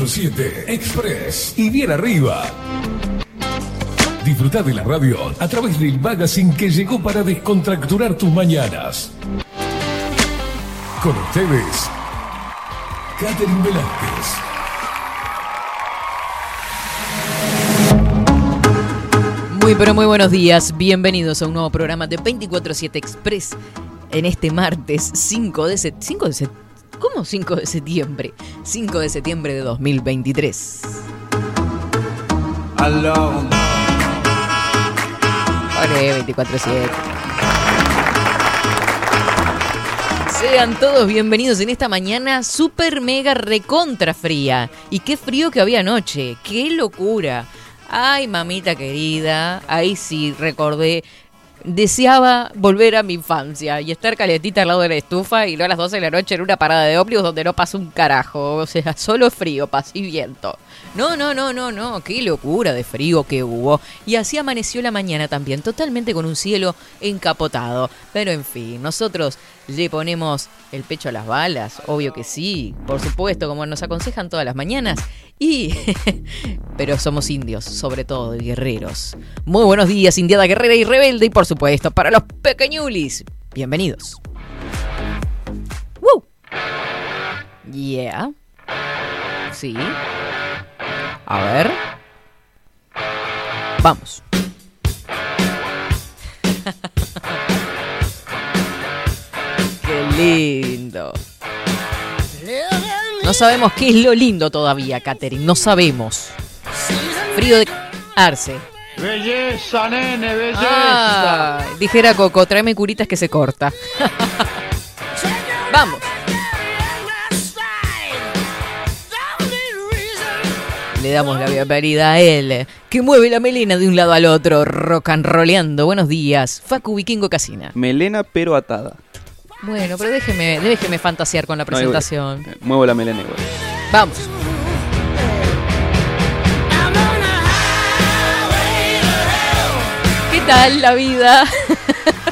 Estás en 24-7 Express y bien arriba. Disfruta de la radio a través del magazine que llegó para descontracturar tus mañanas. Con ustedes, Catherine Velázquez. Muy pero muy buenos días, bienvenidos a un nuevo programa de 24-7 Express en este martes 5 de, set- 5 de set- ¿Cómo 5 de septiembre? 5 de septiembre de 2023. Alone. Ore, 24-7. Sean todos bienvenidos en esta mañana super mega recontra fría. Y qué frío que había anoche, qué locura. Ay, mamita querida, ahí sí recordé. Deseaba volver a mi infancia y estar calentita al lado de la estufa y no a las 12 de la noche en una parada de ómnibus donde no pasa un carajo. O sea, solo frío, paz y viento. No, no, no, no, no, qué locura de frío que hubo. Y así amaneció la mañana también, totalmente con un cielo encapotado. Pero en fin, nosotros le ponemos el pecho a las balas, obvio que sí, por supuesto, como nos aconsejan todas las mañanas. Y. Pero somos indios, sobre todo, guerreros. Muy buenos días, indiada guerrera y rebelde, y por supuesto, para los pequeñulis. Bienvenidos. ¡Woo! Yeah. Sí. A ver. Vamos. Qué lindo. No sabemos qué es lo lindo todavía, Katherine. No sabemos. Frío de arce. Belleza, nene, belleza. Ah, dijera Coco, tráeme curitas que se corta. Vamos. Le damos la bienvenida a él, que mueve la melena de un lado al otro, rock and. Buenos días, Facu Vikingo Casina. Melena pero atada. Bueno, pero déjeme, déjeme fantasear con la presentación. Eh, Muevo la melena igual. Vamos. ¿Qué tal la vida?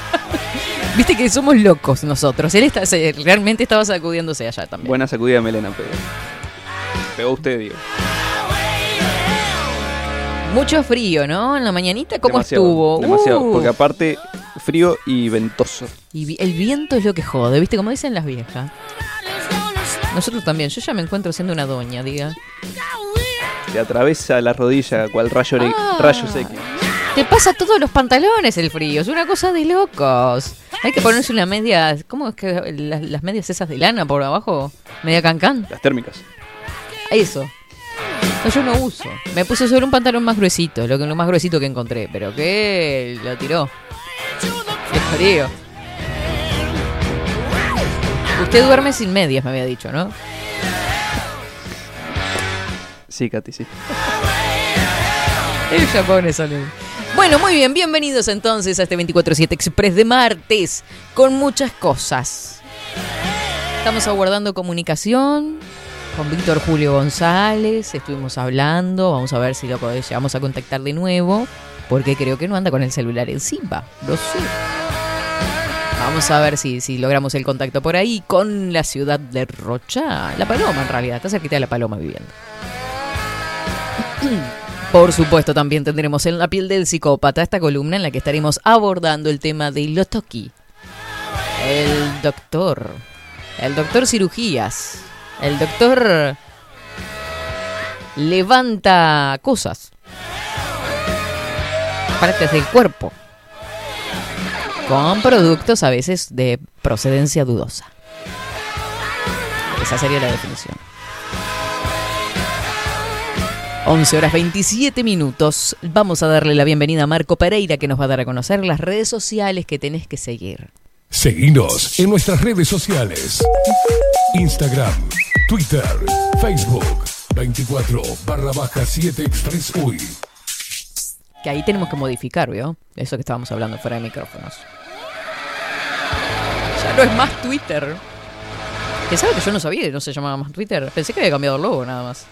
Viste que somos locos nosotros. Él está, realmente estaba sacudiéndose allá también. Buena sacudida melena pegó. Pegó usted, digo. Mucho frío, ¿no? En la mañanita, ¿cómo Demasiado, estuvo? Demasiado. Uh, Porque aparte, frío y ventoso. y el viento es lo que jode, ¿viste? Como dicen las viejas. Nosotros también. Yo ya me encuentro siendo una doña, diga. Te atraviesa la rodilla cual rayo, Ah. rayos X. Te pasa todos los pantalones el frío, es una cosa de locos. Hay que ponerse una media, ¿cómo es que las, las medias esas de lana por abajo? Media cancán. Las térmicas. Eso. No, yo no uso. Me puse sobre un pantalón más gruesito, lo, que, lo más gruesito que encontré, pero que lo tiró. Qué frío. Usted duerme sin medias, me había dicho, ¿no? Sí, Katy, sí. El Japón es algo. Bueno, muy bien, bienvenidos entonces a este 24-7 Express de martes, con muchas cosas. Estamos aguardando comunicación con Víctor Julio González, estuvimos hablando, vamos a ver si lo vamos a contactar de nuevo, porque creo que no anda con el celular encima, lo sé. Vamos a ver si, si logramos el contacto por ahí con la ciudad de Rocha, La Paloma en realidad, está cerquita de La Paloma viviendo. Por supuesto, también tendremos en la piel del psicópata esta columna en la que estaremos abordando el tema de Lotoki. El doctor. El doctor cirugías. El doctor levanta cosas. Partes del cuerpo. Con productos a veces de procedencia dudosa. Esa sería la definición. 11 horas 27 minutos. Vamos a darle la bienvenida a Marco Pereira que nos va a dar a conocer las redes sociales que tenés que seguir. Seguinos en nuestras redes sociales. Instagram, Twitter, Facebook, 24 barra baja 7 Express UI. Que ahí tenemos que modificar, ¿vio? Eso que estábamos hablando fuera de micrófonos. Ya no es más Twitter. Que sabe que yo no sabía que no se llamaba más Twitter. Pensé que había cambiado el logo nada más.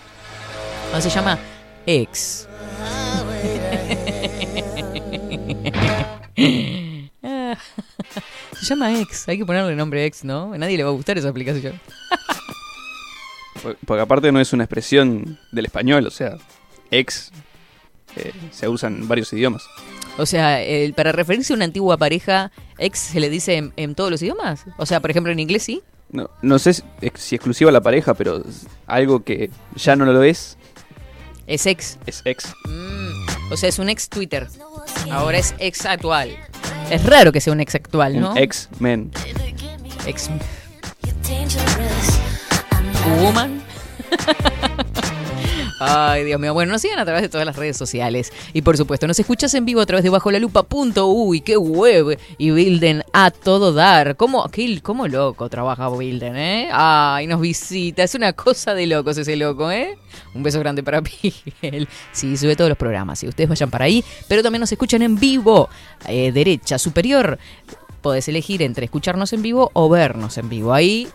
No se llama X. Se llama X. Hay que ponerle nombre X, ¿no? A nadie le va a gustar esa aplicación. Por- Porque aparte no es una expresión del español, o sea, ex eh, se usa en varios idiomas. O sea, el- para referirse a una antigua pareja, ex se le dice en, en todos los idiomas. O sea, por ejemplo, en inglés sí. No, no sé si, ex- si exclusiva a la pareja, pero algo que ya no lo es, Es ex. es ex. Mm, o sea, es un ex Twitter. Ahora es ex actual. Es raro que sea un ex actual, ¿no? Un ex men. Ex woman. Ay, Dios mío. Bueno, nos siguen a través de todas las redes sociales. Y por supuesto, nos escuchas en vivo a través de bajolalupa.uy. ¡Qué web! Y Bilden a todo dar. ¿Cómo, qué, cómo loco trabaja Bilden, eh? Ay, nos visita. Es una cosa de locos ese loco, ¿eh? Un beso grande para Miguel. Sí, sube todos los programas. Y ustedes vayan para ahí. Pero también nos escuchan en vivo. Eh, derecha, superior. Podés elegir entre escucharnos en vivo o vernos en vivo. Ahí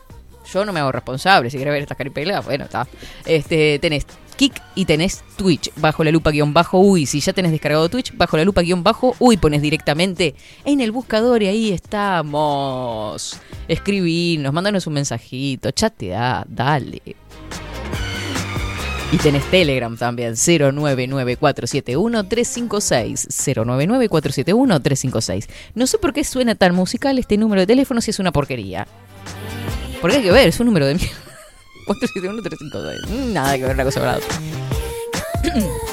yo no me hago responsable. Si querés ver estas caripelas, bueno, está. Este, tenés Kik y tenés Twitch, bajo la lupa guion bajo uy. Si ya tenés descargado Twitch, bajo la lupa guion bajo uy, pones directamente en el buscador y ahí estamos. Escribinos, mándanos un mensajito, chatea, dale. Y tenés Telegram también, 099471356. 099471356. No sé por qué suena tan musical este número de teléfono si es una porquería. Porque hay que ver, es un número de mierda. 471-356. Nada que ver una cosa con.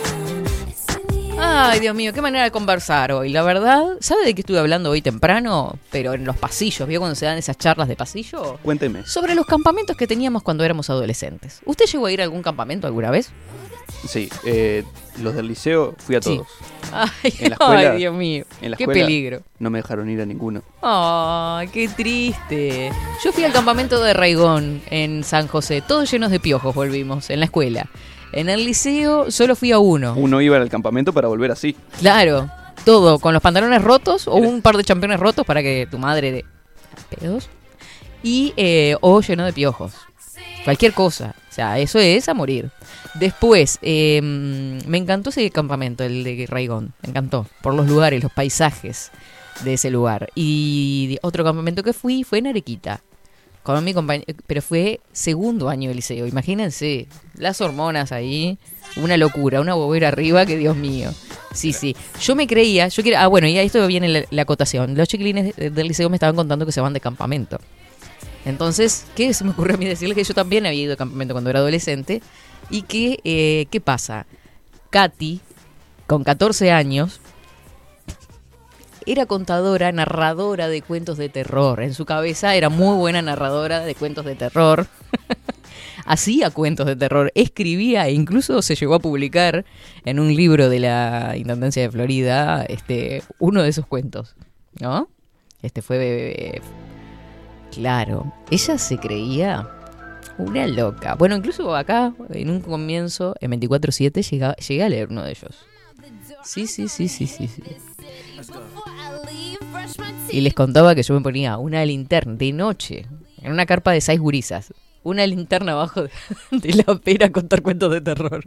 Ay, Dios mío, qué manera de conversar hoy. La verdad, ¿sabe de qué estuve hablando hoy temprano? Pero en los pasillos, ¿vio cuando se dan esas charlas de pasillo? Cuénteme. Sobre los campamentos que teníamos cuando éramos adolescentes. ¿Usted llegó a ir a algún campamento alguna vez? Sí, eh, los del liceo fui a Sí. todos. Ay, En la escuela- ay, Dios mío. En la Qué escuela peligro. No me dejaron ir a ninguno. Ay, qué triste. Yo fui al campamento de Raigón en San José. Todos llenos de piojos volvimos en la escuela. En el liceo solo fui a uno. Uno iba al campamento para volver así. Claro, todo, con los pantalones rotos o un par de championes rotos para que tu madre de pedos. Y eh, o lleno de piojos. Cualquier cosa. O sea, eso es a morir. Después, eh, me encantó ese campamento, el de Raigón. Me encantó. Por los lugares, los paisajes de ese lugar. Y otro campamento que fui fue en Arequita. Con mi pero fue segundo año de liceo. Imagínense, las hormonas ahí, una locura, una bobera arriba, que Dios mío. Sí, sí. Yo me creía, yo quiero, ah, bueno, y a esto viene la, la acotación. Los chiquilines de- del liceo me estaban contando que se van de campamento. Entonces, ¿qué se me ocurrió a mí decirles que yo también había ido de campamento cuando era adolescente? Y que, eh, ¿qué pasa? Katy, con 14 años, era contadora, narradora de cuentos de terror. En su cabeza era muy buena narradora de cuentos de terror. Hacía cuentos de terror, escribía e incluso se llegó a publicar en un libro de la Intendencia de Florida este, uno de esos cuentos, ¿no? Este fue... claro, ella se creía una loca. Bueno, incluso acá, en un comienzo, en 24-7, llega- llegué a leer uno de ellos. Sí, sí, sí, sí, sí, sí. Y les contaba que yo me ponía una linterna de noche en una carpa de seis gurisas. Una linterna abajo de, la pera a contar cuentos de terror.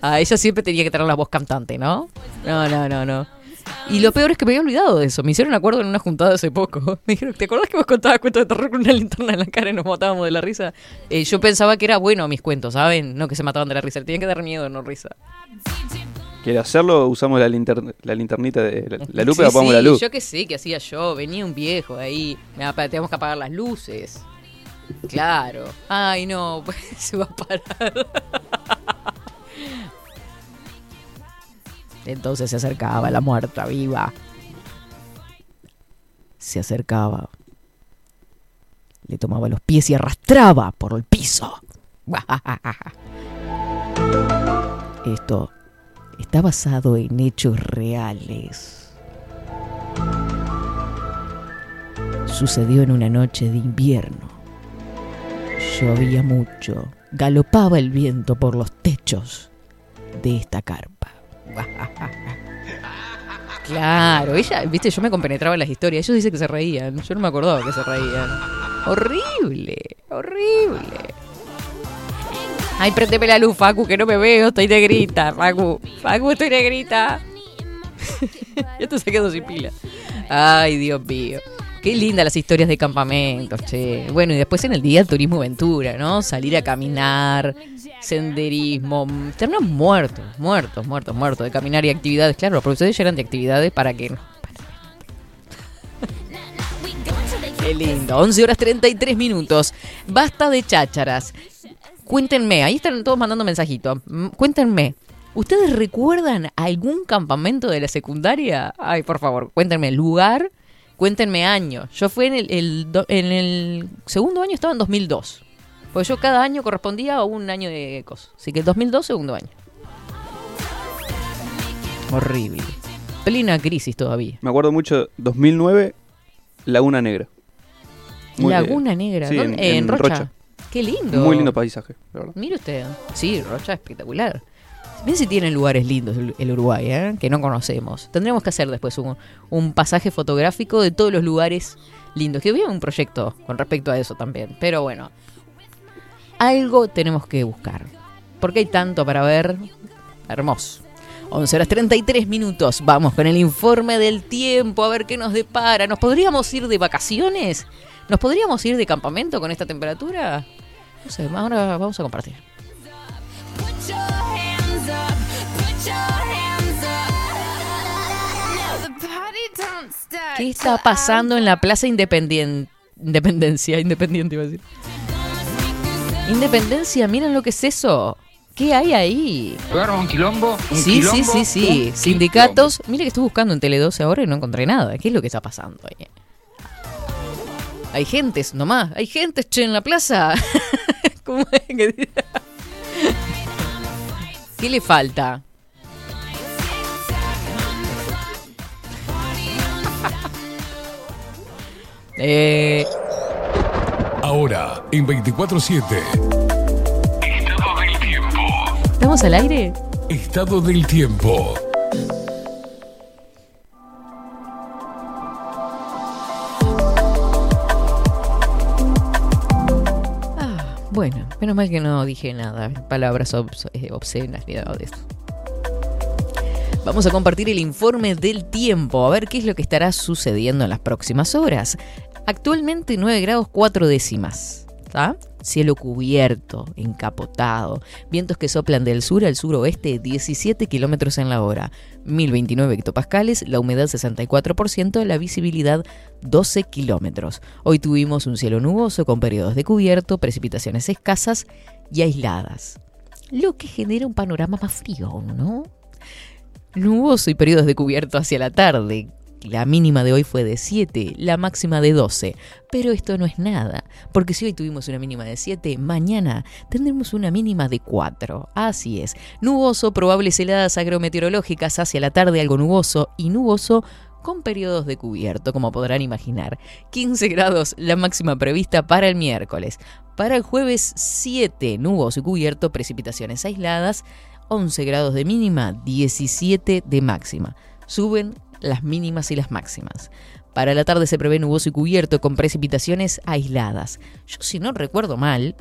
A ella siempre tenía que tener la voz cantante, ¿no? No, no, no, no. Y lo peor es que me había olvidado de eso. Me hicieron acuerdo en una juntada hace poco. Me dijeron, ¿te acordás que vos contabas cuentos de terror con una linterna en la cara y nos matábamos de la risa? Eh, yo pensaba que era bueno mis cuentos, ¿saben? No que se mataban de la risa. Tenían que dar miedo, no risa. ¿Quiere hacerlo? Usamos la, linter- la linternita de la, la luz Sí, y apagamos sí, la luz. Yo que sé, que hacía yo. Venía un viejo ahí. Me tenemos que apagar las luces. Claro. Ay, no, pues se va a parar. Entonces se acercaba la muerta viva. Se acercaba. Le tomaba los pies y arrastraba por el piso. Esto está basado en hechos reales. Sucedió en una noche de invierno. Llovía mucho. Galopaba el viento por los techos de esta carpa. Claro, ella, viste, yo me compenetraba en las historias. Ellos dicen que se reían. Yo no me acordaba que se reían. Horrible, horrible. Ay, prendeme la luz, Facu, que no me veo, estoy negrita, Facu. Facu, estoy negrita. Esto se quedó sin pila. Ay, Dios mío. Qué lindas las historias de campamentos, che. Bueno, y después en el día el turismo aventura, ¿no? Salir a caminar, senderismo. Terminamos muertos, muertos, muertos, muertos de caminar y actividades. Claro, los profesores ya eran de actividades para que... Qué lindo. 11 horas 33 minutos. Basta de chácharas. Cuéntenme, ahí están todos mandando mensajitos. Mm, Cuéntenme, ¿ustedes recuerdan algún campamento de la secundaria? Ay, por favor, cuéntenme lugar, cuéntenme año. Yo fui en el, el do- en el segundo año, estaba en 2002. Porque yo cada año correspondía a un año de cosas. Así que 2002, segundo año. Horrible. Plena crisis todavía. Me acuerdo mucho, 2009, Laguna Negra. Muy, Laguna Negra. sí, ¿dónde? en- en, en Rocha. Rocha. Qué lindo. Muy lindo paisaje, la verdad. Mire usted. Sí, Rocha espectacular. Bien si tienen lugares lindos el, el Uruguay, ¿eh? que no conocemos. Tendremos que hacer después un, un pasaje fotográfico de todos los lugares lindos. Que hubiera un proyecto con respecto a eso también. Pero bueno, algo tenemos que buscar. Porque hay tanto para ver. Hermoso. 11 horas 33 minutos. Vamos con el informe del tiempo a ver qué nos depara. ¿Nos podríamos ir de vacaciones? ¿Nos podríamos ir de campamento con esta temperatura? No sé, ahora vamos a compartir. ¿Qué está pasando en la Plaza Independien- Independencia? Independiente iba a decir. Independencia, miren lo que es eso. ¿Qué hay ahí? un quilombo. un Sí, sí, quilombo, sí, sí. un Sindicatos. Mire que estuve buscando en Tele 12 ahora y no encontré nada. ¿Qué es lo que está pasando ahí? Hay gentes nomás. Hay gentes, che, en la plaza. ¿Cómo es que? ¿Qué le falta? Eh, Ahora, en 24-7. Estado del tiempo. ¿Estamos al aire? Estado del tiempo. Bueno, menos mal que no dije nada, palabras eh, obscenas ni nada de eso. Vamos a compartir el informe del tiempo, a ver qué es lo que estará sucediendo en las próximas horas. Actualmente 9 grados 4 décimas. Cielo cubierto, encapotado, vientos que soplan del sur al suroeste 17 kilómetros en la hora, 1029 hectopascales, la humedad 64%, la visibilidad 12 kilómetros. Hoy tuvimos un cielo nuboso con periodos de cubierto, precipitaciones escasas y aisladas, lo que genera un panorama más frío, ¿no? Nuboso y periodos de cubierto hacia la tarde. La mínima de hoy fue de 7, la máxima de 12. Pero esto no es nada, porque si hoy tuvimos una mínima de 7, mañana tendremos una mínima de 4. Así es. Nuboso, probables heladas agrometeorológicas hacia la tarde, algo nuboso y nuboso con periodos de cubierto, como podrán imaginar. 15 grados la máxima prevista para el miércoles. Para el jueves 7, nuboso y cubierto, precipitaciones aisladas. 11 grados de mínima, 17 de máxima. Suben las mínimas y las máximas. Para la tarde se prevé nuboso y cubierto con precipitaciones aisladas. Yo si no recuerdo mal,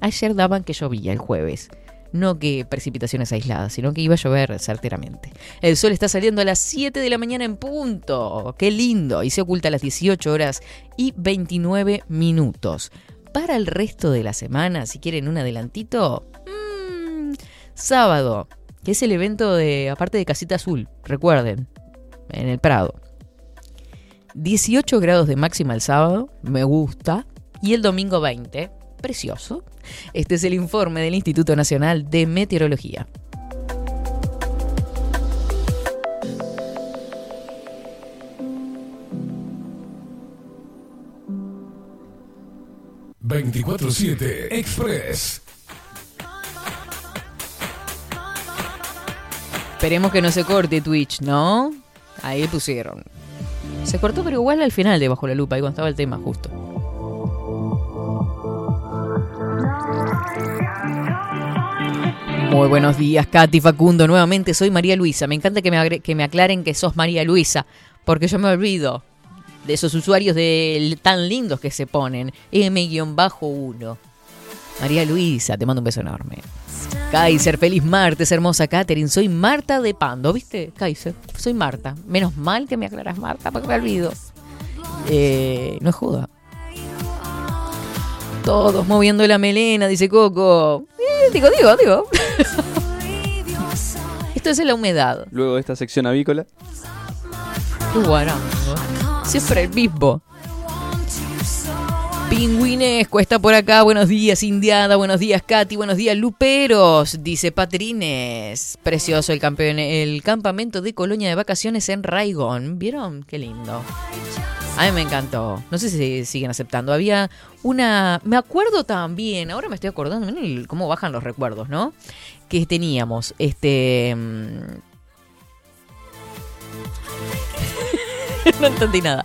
ayer daban que llovía el jueves. No que precipitaciones aisladas, sino que iba a llover certeramente. El sol está saliendo a las 7 de la mañana en punto. ¡Qué lindo! Y se oculta a las 18 horas y 29 minutos. Para el resto de la semana, si quieren un adelantito, mm, sábado, que es el evento de, aparte de Casita Azul, recuerden, en el Prado. 18 grados de máxima el sábado, me gusta. Y el domingo 20, precioso. Este es el informe del Instituto Nacional de Meteorología. ...24-7 Express. Esperemos que no se corte Twitch, ¿no? Ahí pusieron. Se cortó, pero igual al final de Bajo la Lupa, ahí cuando estaba el tema justo. Muy buenos días, Katy Facundo. Nuevamente soy María Luisa. Me encanta que me, que me aclaren que sos María Luisa, porque yo me olvido de esos usuarios de, tan lindos que se ponen. M-1. María Luisa, te mando un beso enorme. Kaiser, feliz martes, hermosa Katherine. Soy Marta de Pando, ¿viste? Kaiser, soy Marta. Menos mal que me aclaras Marta, porque me olvido. Eh, no es joda. Todos moviendo la melena, dice Coco. Eh, digo, digo, digo. Esto es la humedad. Luego de esta sección avícola. Qué guarango. Siempre el mismo. Pingüinesco está por acá. Buenos días, Indiada. Buenos días, Katy. Buenos días, Luperos. Dice Patrines. Precioso el, campeón, el campamento de colonia de vacaciones en Raigón. ¿Vieron? Qué lindo. A mí me encantó. No sé si siguen aceptando. Había una. Me acuerdo también. Ahora me estoy acordando. Miren cómo bajan los recuerdos, ¿no? Que teníamos. Este. mm, no entendí nada.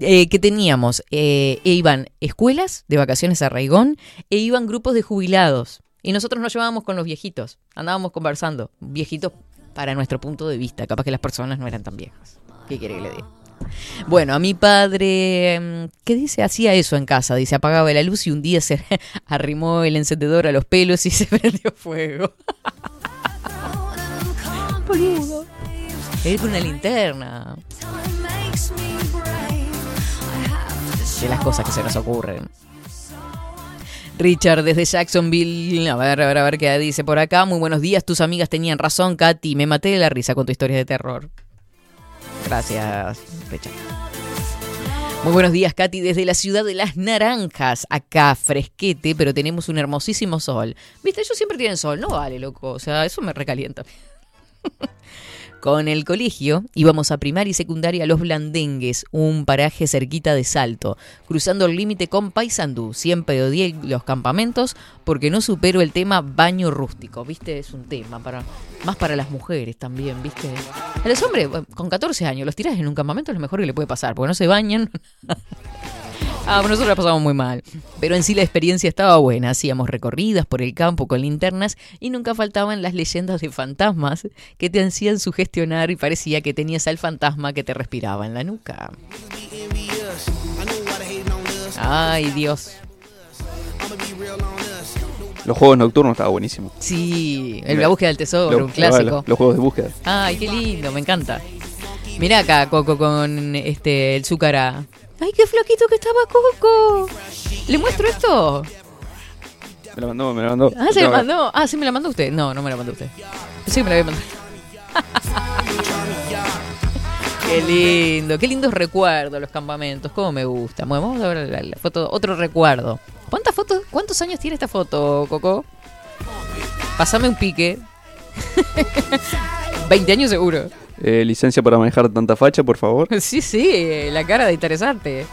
Eh, que teníamos, eh, e iban escuelas de vacaciones a Raigón e iban grupos de jubilados. Y nosotros nos llevábamos con los viejitos, andábamos conversando. Viejitos para nuestro punto de vista, capaz que las personas no eran tan viejas. ¿Qué quiere que le diga? Bueno, a mi padre, mm, ¿qué dice? Hacía eso en casa, dice, apagaba la luz y un día se arrimó el encendedor a los pelos y se prendió fuego. Boludo. Era con una linterna. De las cosas que se nos ocurren. Richard desde Jacksonville, a ver, a ver, a ver qué dice por acá. Muy buenos días, tus amigas tenían razón, Katy. Me maté de la risa con tu historia de terror. Gracias, Richard. Muy buenos días, Katy, desde la ciudad de las naranjas. Acá, fresquete, pero tenemos un hermosísimo sol. Viste, ellos siempre tienen sol, no vale, loco. O sea, eso me recalienta. Con el colegio íbamos a primaria y secundaria a Los Blandengues, un paraje cerquita de Salto, cruzando el límite con Paysandú. Siempre odié los campamentos porque no supero el tema baño rústico, ¿viste? Es un tema para más para las mujeres también, ¿viste? A los hombres con 14 años los tirás en un campamento es lo mejor que le puede pasar, porque no se bañan. Ah, bueno, nosotros la pasamos muy mal. Pero en sí la experiencia estaba buena. Hacíamos recorridas por el campo con linternas y nunca faltaban las leyendas de fantasmas que te hacían sugestionar y parecía que tenías al fantasma que te respiraba en la nuca. Ay, Dios. Los juegos nocturnos estaba buenísimo. Sí, el, la búsqueda del tesoro, Lo- un clásico. Los, los juegos de búsqueda. Ay, qué lindo, me encanta. Mirá acá, Coco, con este el Zúcara. Ay, qué flaquito que estaba Coco. ¿Le muestro esto? Me la mandó, me la mandó. Ah, se No, mandó. Ah, sí me la mandó usted. No, no me la mandó usted. Sí me la había mandado. Qué lindo, qué lindos recuerdos los campamentos, cómo me gusta. Bueno, vamos a ver la, la foto, otro recuerdo. ¿Cuántas fotos, cuántos años tiene esta foto, Coco? Pásame un pique. 20 años seguro. Eh, licencia para manejar tanta facha, por favor. Sí, sí, la cara de interesante.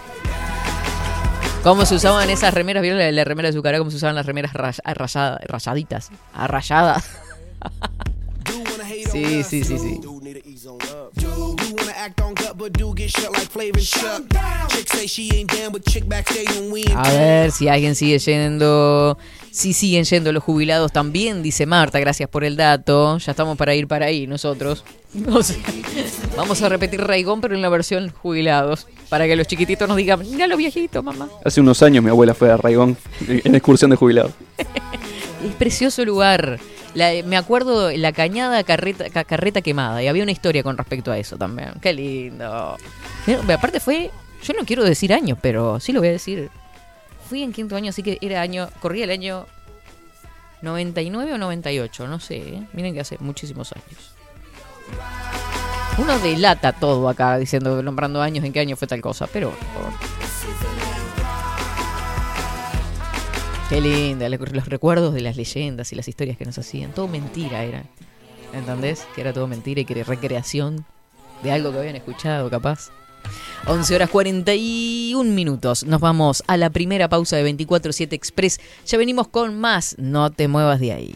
¿Cómo se usaban esas remeras? ¿Vieron la, la remera de su cara? ¿Cómo se usaban las remeras ray- arrayada- rayaditas? Arrayadas. sí, sí, sí, sí. A ver si alguien sigue yendo. Si siguen yendo los jubilados también, dice Marta. Gracias por el dato. Ya estamos para ir para ahí nosotros. O sea, vamos a repetir Raigón, pero en la versión jubilados. Para que los chiquititos nos digan, mira los viejitos, mamá. Hace unos años mi abuela fue a Raigón en excursión de jubilado. Es precioso lugar. La- me acuerdo la cañada carreta, ca- carreta quemada y había una historia con respecto a eso también. Qué lindo. Pero, aparte fue, yo no quiero decir años, pero sí lo voy a decir. Fui en quinto año, así que era año, corría el año 99 o 98, no sé. ¿eh? Miren que hace muchísimos años. Uno delata todo acá diciendo, nombrando años, en qué año fue tal cosa, pero... Qué linda, los recuerdos de las leyendas y las historias que nos hacían. Todo mentira era. ¿Entendés? Que era todo mentira y que era recreación de algo que habían escuchado, capaz. 11 horas 41 minutos. Nos vamos a la primera pausa de 24-7 Express. Ya venimos con más. No te muevas de ahí.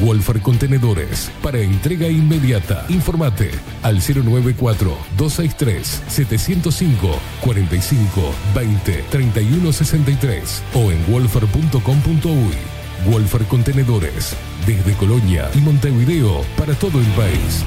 Wolfer Contenedores para entrega inmediata. Informate al 094-263-705 45 20 31 63 o en wolfer.com.uy. Wolfer Contenedores desde Colonia y Montevideo para todo el país.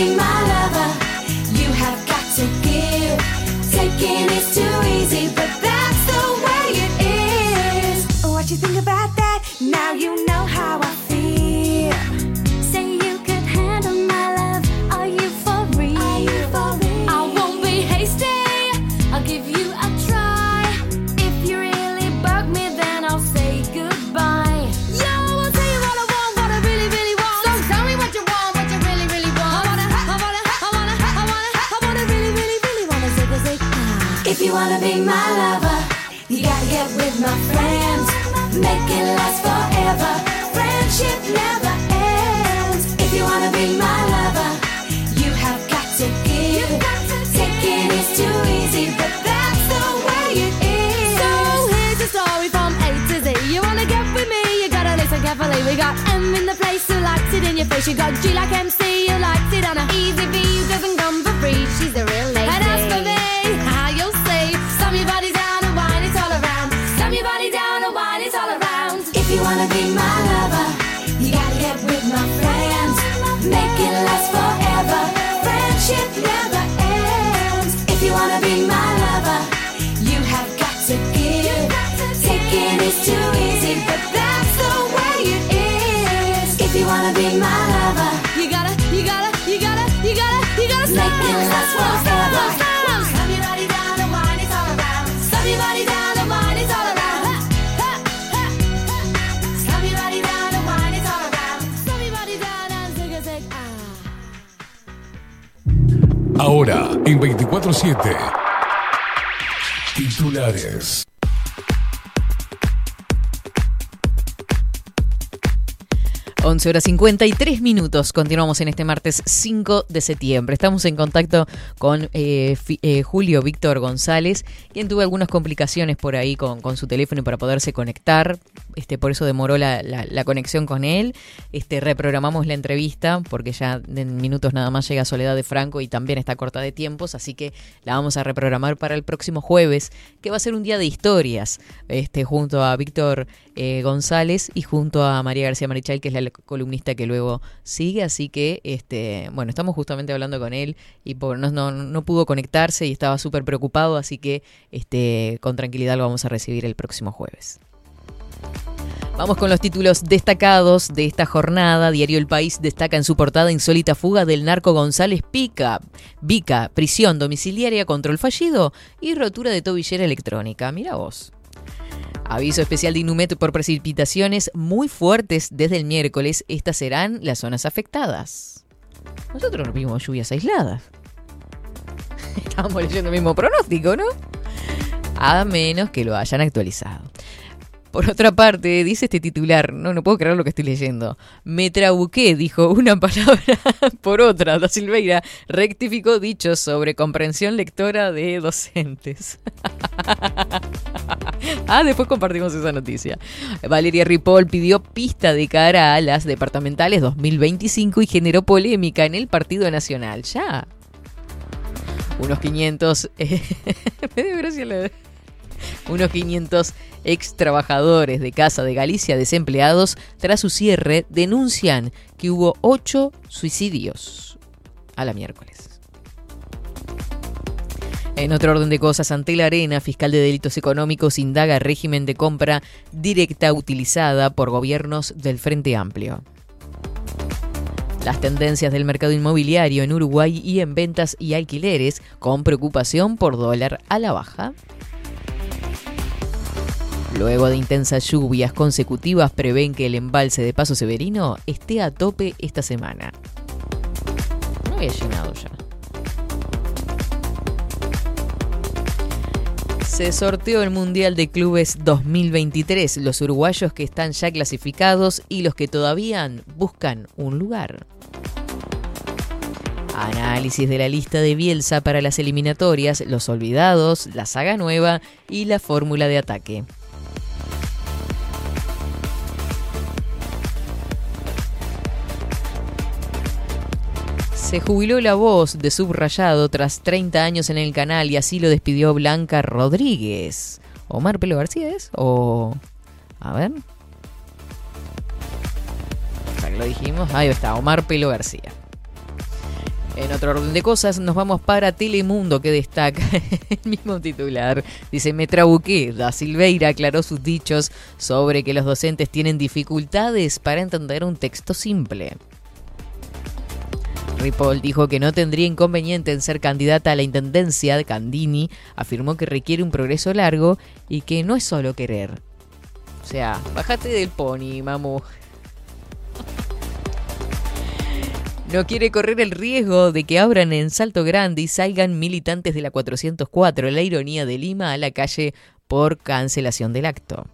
be my lover, you have got to give. Taking 11 horas 53 minutos. Continuamos en este martes 5 de septiembre. Estamos en contacto con eh, eh, Julio Víctor González, quien tuvo algunas complicaciones por ahí con, su teléfono para poderse conectar. Este, por eso demoró la, la- la conexión con él. Este, reprogramamos la entrevista porque ya en minutos nada más llega Soledad de Franco y también está corta de tiempos, así que la vamos a reprogramar para el próximo jueves, que va a ser un día de historias, este, junto a Víctor eh, González y junto a María García Marichal, que es la columnista que luego sigue, así que este, bueno, estamos justamente hablando con él y por, no, no, pudo conectarse y estaba súper preocupado, así que este, con tranquilidad lo vamos a recibir el próximo jueves. Vamos con los títulos destacados de esta jornada. Diario El País destaca en su portada insólita fuga del narco González Pica. Vica, prisión domiciliaria, control fallido y rotura de tobillera electrónica. Mira vos. Aviso especial de Inumet por precipitaciones muy fuertes desde el miércoles. Estas serán las zonas afectadas. Nosotros no vimos lluvias aisladas. Estábamos leyendo el mismo pronóstico, ¿no? A menos que lo hayan actualizado. Por otra parte, dice este titular, no, no puedo creer lo que estoy leyendo. Me trabuqué, dijo una palabra por otra. Da Silveira rectificó dichos sobre comprensión lectora de docentes. ah, después compartimos esa noticia. Valeria Ripoll pidió pista de cara a las departamentales 2025 y generó polémica en el Partido Nacional. Ya. Unos 500... eh, me dio unos 500 ex trabajadores de Casa de Galicia desempleados tras su cierre denuncian que hubo 8 suicidios a la miércoles. En otro orden de cosas, ante la arena, fiscal de delitos económicos indaga régimen de compra directa utilizada por gobiernos del Frente Amplio. Las tendencias del mercado inmobiliario en Uruguay y en ventas y alquileres con preocupación por dólar a la baja. Luego de intensas lluvias consecutivas, prevén que el embalse de Paso Severino esté a tope esta semana. No había llenado ya. Se sorteó el Mundial de Clubes 2023, los uruguayos que están ya clasificados y los que todavía buscan un lugar. Análisis de la lista de Bielsa para las eliminatorias, los olvidados, la saga nueva y la fórmula de ataque. Se jubiló la voz de Subrayado tras 30 años en el canal y así lo despidió Blanca Rodríguez. ¿Omar Pelo García es? O... A ver. Ya lo dijimos. Ahí está, Omar Pelo García. En otro orden de cosas, nos vamos para Telemundo, que destaca el mismo titular. Dice, me trabuqué. Da Silveira aclaró sus dichos sobre que los docentes tienen dificultades para entender un texto simple. Ripoll dijo que no tendría inconveniente en ser candidata a la intendencia de Candini, afirmó que requiere un progreso largo y que no es solo querer. O sea, bájate del pony, mamu. No quiere correr el riesgo de que abran en Salto Grande y salgan militantes de la 404, la ironía de Lima, a la calle por cancelación del acto.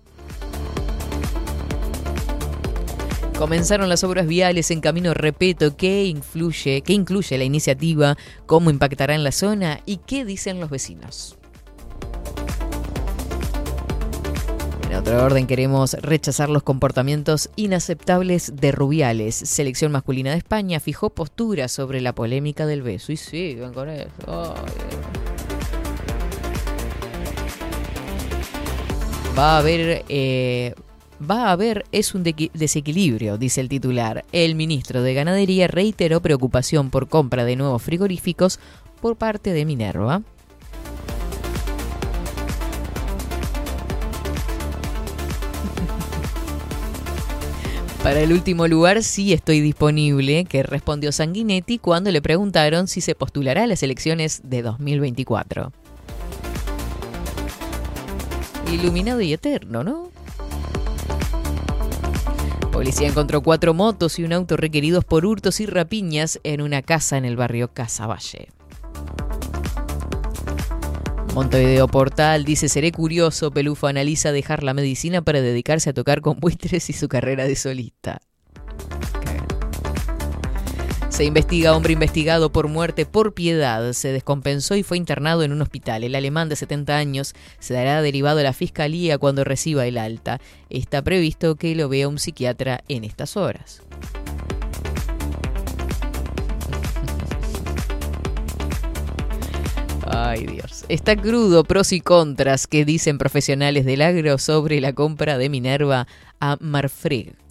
Comenzaron las obras viales en Camino Repeto. ¿Qué influye, qué incluye la iniciativa? ¿Cómo impactará en la zona? ¿Y qué dicen los vecinos? En otro orden queremos rechazar los comportamientos inaceptables de Rubiales. Selección masculina de España fijó postura sobre la polémica del beso. Y siguen con eso. Va a haber... eh, Va a haber es un desequilibrio, dice el titular. El ministro de Ganadería reiteró preocupación por compra de nuevos frigoríficos por parte de Minerva. Para el último lugar sí estoy disponible, que respondió Sanguinetti cuando le preguntaron si se postulará a las elecciones de 2024. Iluminado y eterno, ¿no? Policía encontró cuatro motos y un auto requeridos por hurtos y rapiñas en una casa en el barrio Casaballe. Montevideo Portal dice, seré curioso, Pelufo analiza dejar la medicina para dedicarse a tocar con buitres y su carrera de solista. Se investiga hombre investigado por muerte por piedad. Se descompensó y fue internado en un hospital. El alemán de 70 años se dará derivado a la fiscalía cuando reciba el alta. Está previsto que lo vea un psiquiatra en estas horas. Ay Dios. Está crudo pros y contras que dicen profesionales del agro sobre la compra de Minerva a Marfrig.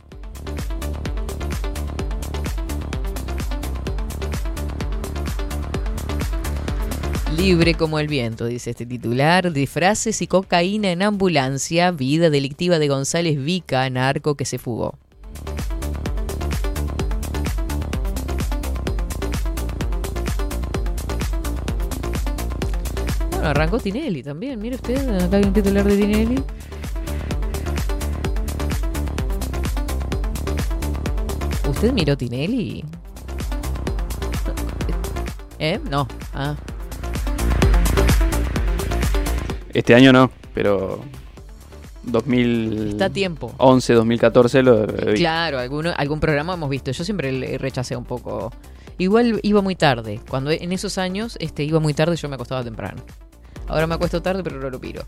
Libre como el viento, dice este titular. Disfraces y cocaína en ambulancia. Vida delictiva de González Vica, narco que se fugó. Bueno, arrancó Tinelli también. Mire usted, acá hay un titular de Tinelli. ¿Usted miró Tinelli? ¿Eh? No. Ah. Este año no, pero 2011, Está tiempo. 2014 lo vi. Claro, alguno, algún programa hemos visto. Yo siempre le rechacé un poco. Igual iba muy tarde. Cuando en esos años este, iba muy tarde, yo me acostaba temprano. Ahora me acuesto tarde, pero no lo piro.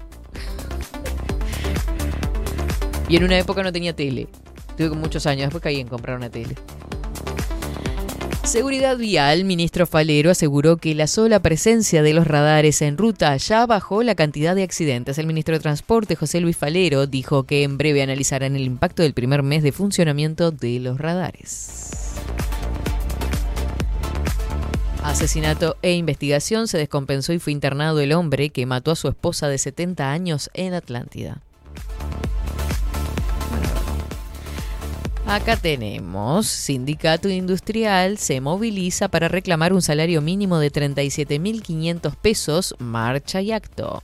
Y en una época no tenía tele. Tuve muchos años, después caí en comprar una tele. Seguridad vial, ministro Falero aseguró que la sola presencia de los radares en ruta ya bajó la cantidad de accidentes. El ministro de Transporte, José Luis Falero, dijo que en breve analizarán el impacto del primer mes de funcionamiento de los radares. Asesinato e investigación se descompensó y fue internado el hombre que mató a su esposa de 70 años en Atlántida. Acá tenemos, Sindicato Industrial se moviliza para reclamar un salario mínimo de 37.500 pesos, marcha y acto.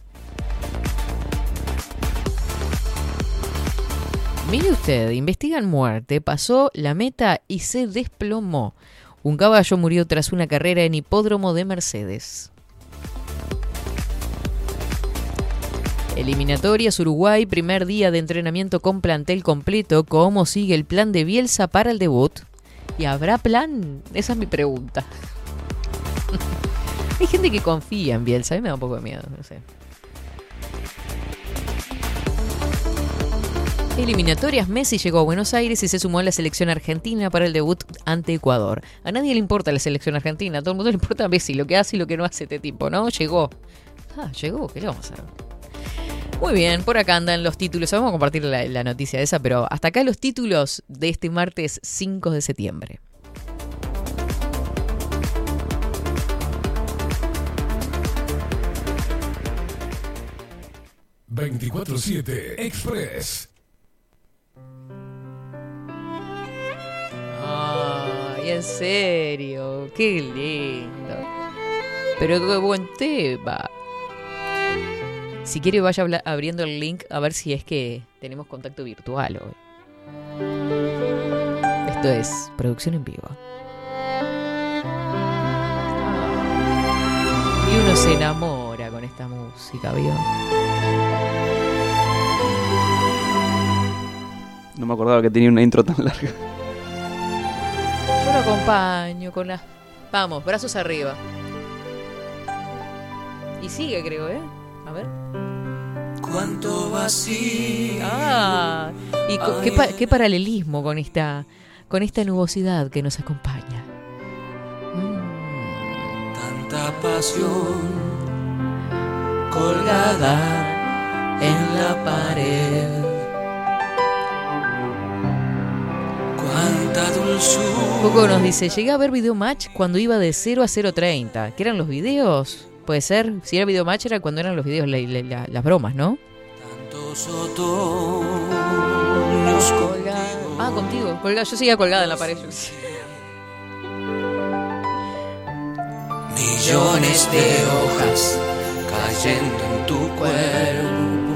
Mire usted, investigan muerte, pasó la meta y se desplomó. Un caballo murió tras una carrera en hipódromo de Mercedes. Eliminatorias Uruguay, primer día de entrenamiento con plantel completo. ¿Cómo sigue el plan de Bielsa para el debut? ¿Y habrá plan? Esa es mi pregunta. Hay gente que confía en Bielsa, a mí me da un poco de miedo. Eliminatorias, Messi llegó a Buenos Aires y se sumó a la selección argentina para el debut ante Ecuador. A nadie le importa la selección argentina, a todo el mundo le importa Messi, lo que hace y lo que no hace este tipo, ¿no? Llegó. Ah, llegó, ¿qué le vamos a hacer? Muy bien, por acá andan los títulos. Vamos a compartir la, la noticia de esa, pero hasta acá los títulos de este martes 5 de septiembre. ...24-7 Express. Ay, en serio, qué lindo. Pero qué buen tema. Si quiere vaya abriendo el link a ver si es que tenemos contacto virtual hoy. Esto es producción en vivo. Y uno se enamora con esta música, ¿vio? No me acordaba que tenía una intro tan larga. Yo lo acompaño con las... Vamos, brazos arriba. Y sigue, creo, ¿eh? A ver. Cuánto vacío. Ah, y qué, pa- qué paralelismo con esta, con esta nubosidad que nos acompaña. Tanta pasión colgada en la pared. Cuánta dulzura. Coco nos dice, llegué a ver Video Match cuando iba de 0 a 0.30. ¿Qué eran los videos? Puede ser, si era Video Match era cuando eran los videos, la- la- la- las bromas, ¿no? Tantos otoños contigo. Ah, contigo. Colgada. Yo seguía colgada en la pared. Millones de hojas cayendo en tu cuerpo.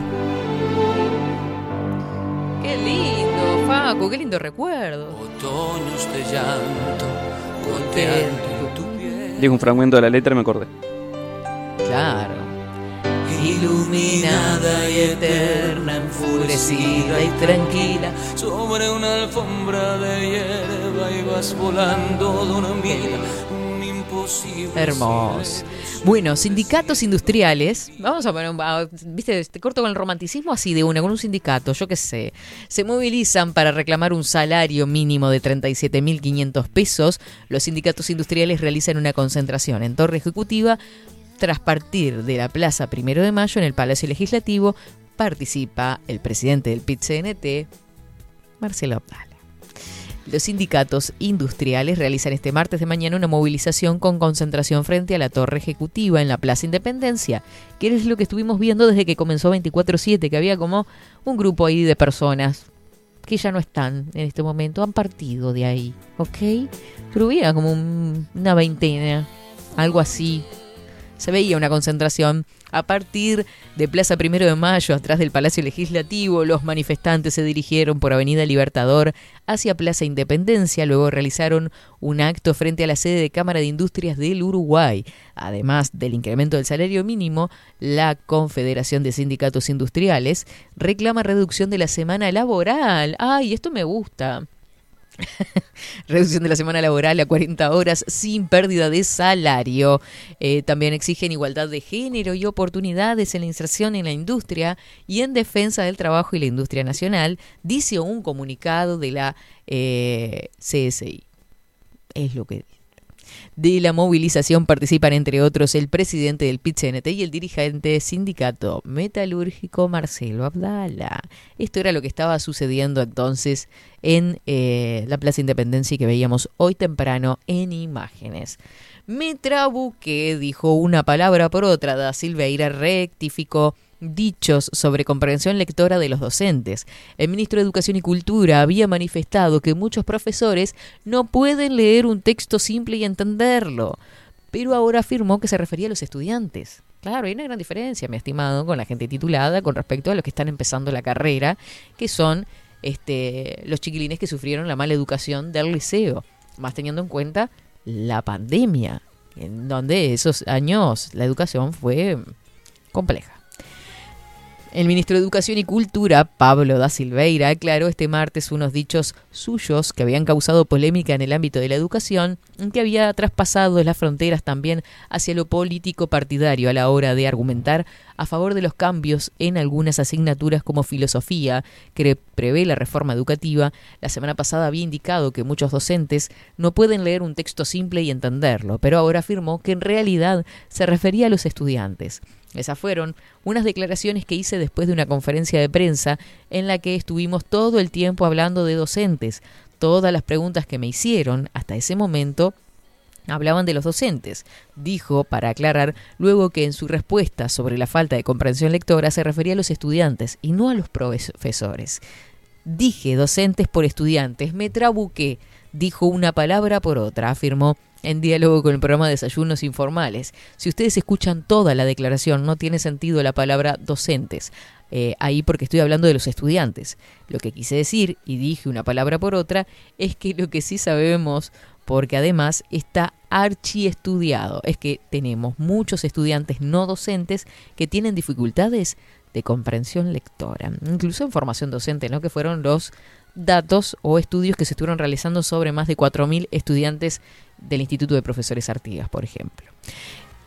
Qué lindo, Facu. Qué lindo recuerdo. Otoños de llanto goteando en tu piel. Digo un fragmento de la letra y me acordé. Claro. Iluminada y eterna, enfurecida y tranquila, sobre una alfombra de hierba ibas volando dormida, un imposible. Hermoso. Bueno, sindicatos industriales. Vamos a poner un. Viste, te corto con el romanticismo así de una, con un sindicato, yo qué sé. Se movilizan para reclamar un salario mínimo de 37.500 pesos. Los sindicatos industriales realizan una concentración en Torre Ejecutiva tras partir de la Plaza Primero de Mayo en el Palacio Legislativo. Participa el presidente del PIT-CNT, Marcelo Abdala. Los sindicatos industriales realizan este martes de mañana una movilización con concentración frente a la Torre Ejecutiva en la Plaza Independencia, que es lo que estuvimos viendo desde que comenzó 24-7, que había como un grupo ahí de personas que ya no están en este momento, han partido de ahí, ¿ok? Pero había como un- una veintena, algo así. Se veía una concentración a partir de Plaza Primero de Mayo, atrás del Palacio Legislativo. Los manifestantes se dirigieron por Avenida Libertador hacia Plaza Independencia. Luego realizaron un acto frente a la sede de Cámara de Industrias del Uruguay. Además del incremento del salario mínimo, la Confederación de Sindicatos Industriales reclama reducción de la semana laboral. ¡Ay, esto me gusta! Reducción de la semana laboral a 40 horas sin pérdida de salario. Eh, también exigen igualdad de género y oportunidades en la inserción en la industria y en defensa del trabajo y la industria nacional, dice un comunicado de la eh, CSI. Es lo que dice. De la movilización participan, entre otros, el presidente del PIT-CNT y el dirigente sindicato metalúrgico Marcelo Abdala. Esto era lo que estaba sucediendo entonces en eh, la Plaza Independencia y que veíamos hoy temprano en imágenes. Me trabuqué, dijo una palabra por otra. Da Silveira rectificó dichos sobre comprensión lectora de los docentes. El ministro de Educación y Cultura había manifestado que muchos profesores no pueden leer un texto simple y entenderlo, pero ahora afirmó que se refería a los estudiantes. Claro, hay una gran diferencia, mi estimado, con la gente titulada con respecto a los que están empezando la carrera, que son este, los chiquilines que sufrieron la mala educación del liceo, más teniendo en cuenta la pandemia, en donde esos años la educación fue compleja. El ministro de Educación y Cultura, Pablo da Silveira, aclaró este martes unos dichos suyos que habían causado polémica en el ámbito de la educación, que había traspasado las fronteras también hacia lo político partidario a la hora de argumentar a favor de los cambios en algunas asignaturas como filosofía, que prevé la reforma educativa. La semana pasada había indicado que muchos docentes no pueden leer un texto simple y entenderlo, pero ahora afirmó que en realidad se refería a los estudiantes. Esas fueron unas declaraciones que hice después de una conferencia de prensa en la que estuvimos todo el tiempo hablando de docentes. Todas las preguntas que me hicieron hasta ese momento hablaban de los docentes. Dijo, para aclarar, luego que en su respuesta sobre la falta de comprensión lectora se refería a los estudiantes y no a los profesores. Dije docentes por estudiantes, me trabuqué, dijo una palabra por otra, afirmó en diálogo con el programa Desayunos Informales. Si ustedes escuchan toda la declaración, no tiene sentido la palabra docentes. Eh, ahí porque estoy hablando de los estudiantes. Lo que quise decir, y dije una palabra por otra, es que lo que sí sabemos, porque además está archiestudiado, es que tenemos muchos estudiantes no docentes que tienen dificultades de comprensión lectora, incluso en formación docente, ¿no? que fueron los datos o estudios que se estuvieron realizando sobre más de 4.000 estudiantes del Instituto de Profesores Artigas, por ejemplo.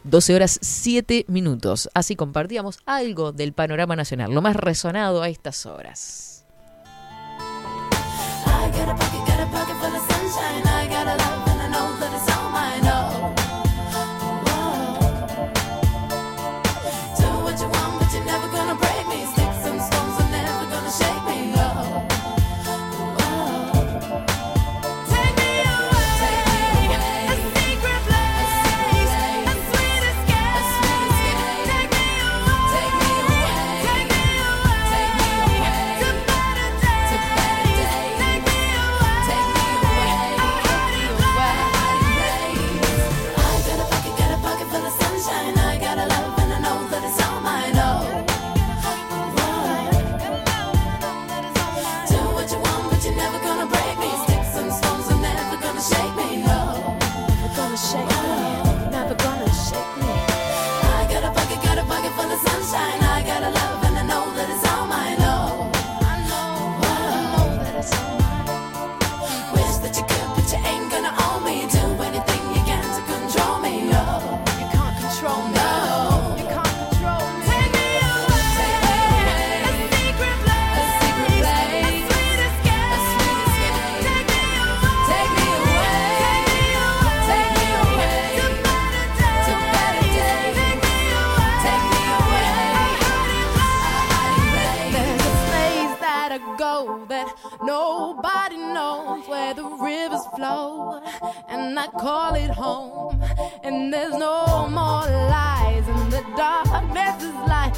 12 horas 7 minutos. Así compartíamos algo del panorama nacional, lo más resonado a estas horas. Nobody knows where the rivers flow, and I call it home. And there's no more lies, and the darkness is light,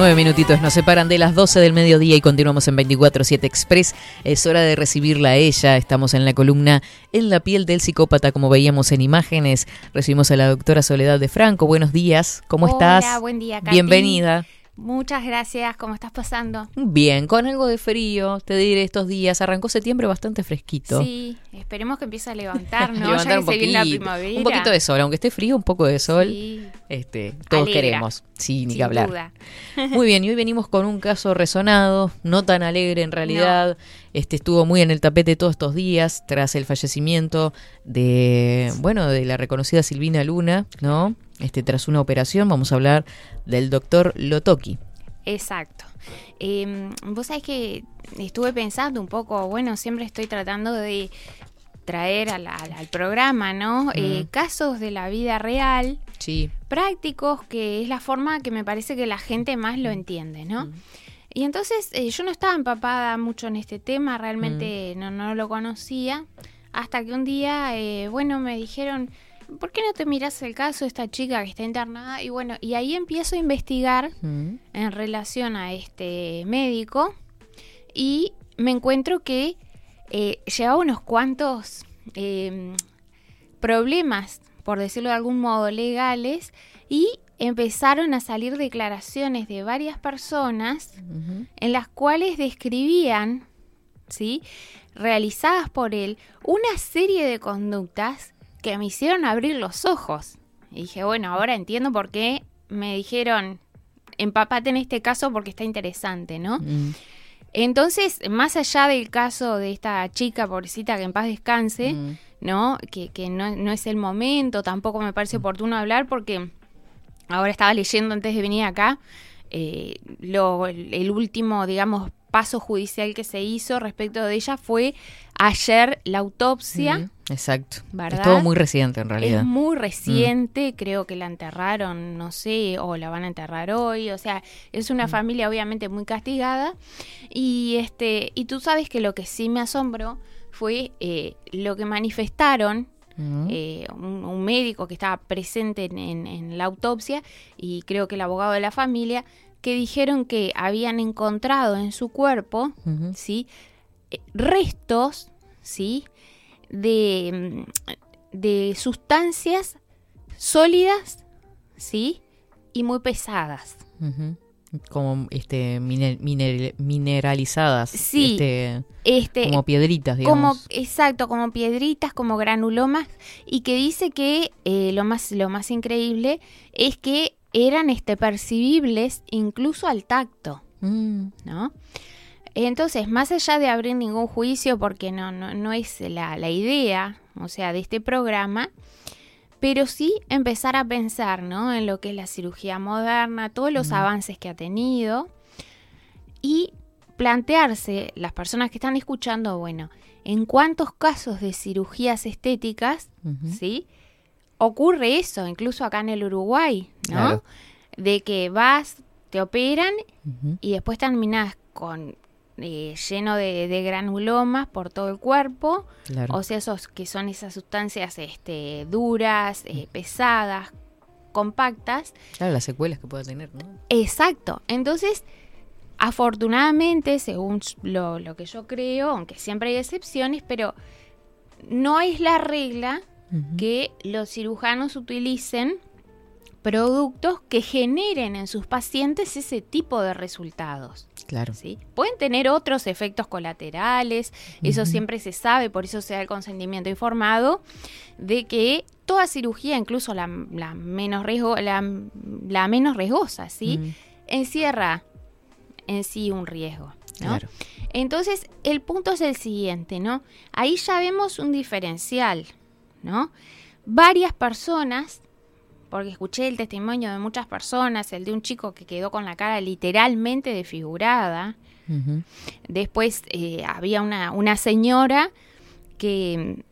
Nueve minutitos nos separan de las 12 del mediodía y continuamos en 24-7 Express. Es hora de recibirla a ella. Estamos en la columna En la piel del psicópata, como veíamos en imágenes. Recibimos a la doctora Soledad de Franco. Buenos días. ¿Cómo Hola, estás? buen día, Katy. Bienvenida. Muchas gracias, ¿cómo estás pasando? Bien, con algo de frío, te diré estos días. Arrancó septiembre bastante fresquito. Sí, esperemos que empiece a levantar, ¿no? Levantar ya un que se viene la poquito, primavera. un poquito de sol, aunque esté frío, un poco de sol. Sí. Este, todos Alegra. queremos, sí, ni Sin que hablar. duda. Muy bien, y hoy venimos con un caso resonado, no tan alegre en realidad. Este estuvo muy en el tapete todos estos días tras el fallecimiento de, bueno, de la reconocida Silvina Luna, ¿no? Este tras una operación, vamos a hablar del doctor Lotoki. Exacto. Eh, Vos sabés que estuve pensando un poco, bueno, siempre estoy tratando de traer al, programa, ¿no? Eh, Mm. casos de la vida real, Sí. prácticos, que es la forma que me parece que la gente más lo entiende, ¿no? Y entonces eh, yo no estaba empapada mucho en este tema, realmente no, no lo conocía, hasta que un día, eh, bueno, me dijeron, ¿por qué no te miras el caso de esta chica que está internada? Y bueno, y ahí empiezo a investigar Mm. en relación a este médico y me encuentro que eh, llevaba unos cuantos eh, problemas, por decirlo de algún modo, legales y empezaron a salir declaraciones de varias personas en las cuales describían, ¿sí? realizadas por él, una serie de conductas que me hicieron abrir los ojos. Y dije, bueno, ahora entiendo por qué me dijeron, empapate en este caso porque está interesante, ¿no? Mm. Entonces, más allá del caso de esta chica pobrecita que en paz descanse, Mm. ¿no? Que, que no, no es el momento, tampoco me parece oportuno hablar porque ahora estaba leyendo antes de venir acá eh, lo, el, último, digamos, paso judicial que se hizo respecto de ella fue ayer la autopsia. Mm, Exacto. ¿Verdad? Es todo muy reciente en realidad. Es muy reciente, creo que la enterraron, no sé, o la van a enterrar hoy, o sea, es una familia obviamente muy castigada y este y tú sabes que lo que sí me asombró fue eh, lo que manifestaron Mm. eh, un, un médico que estaba presente en, en- en la autopsia y creo que el abogado de la familia que dijeron que habían encontrado en su cuerpo. ¿sí? Eh, restos, ¿sí? De, mm, de sustancias sólidas, ¿sí? Y muy pesadas. Como este mine- miner- mineralizadas. Sí, Este, Este, como piedritas, como digamos. exacto, como piedritas, como granulomas, y que dice que eh, lo más lo más increíble es que eran este percibibles incluso al tacto. Mm. ¿no? Entonces, más allá de abrir ningún juicio, porque no, no, no es la, la idea, o sea, de este programa, pero sí empezar a pensar, ¿no? En lo que es la cirugía moderna, todos los avances que ha tenido, y plantearse, las personas que están escuchando, bueno, en cuántos casos de cirugías estéticas. ¿sí? Ocurre eso, incluso acá en el Uruguay, ¿no? Claro. De que vas, te operan y después terminas con eh, lleno de, de granulomas por todo el cuerpo, Claro. o sea, esos que son esas sustancias este, duras, eh, pesadas, compactas. Claro, las secuelas que pueda tener, ¿no? Exacto. Entonces, afortunadamente, según lo, lo que yo creo, aunque siempre hay excepciones, pero no es la regla que los cirujanos utilicen productos que generen en sus pacientes ese tipo de resultados. Claro. ¿sí? Pueden tener otros efectos colaterales, eso siempre se sabe, por eso se da el consentimiento informado, de que toda cirugía, incluso la, la menos, riesgo, la, la menos riesgosa, ¿sí? Encierra en sí un riesgo. ¿no? Claro. Entonces, el punto es el siguiente, ¿no? Ahí ya vemos un diferencial, ¿no? Varias personas porque escuché el testimonio de muchas personas, el de un chico que quedó con la cara literalmente desfigurada. Después eh, había una, una señora que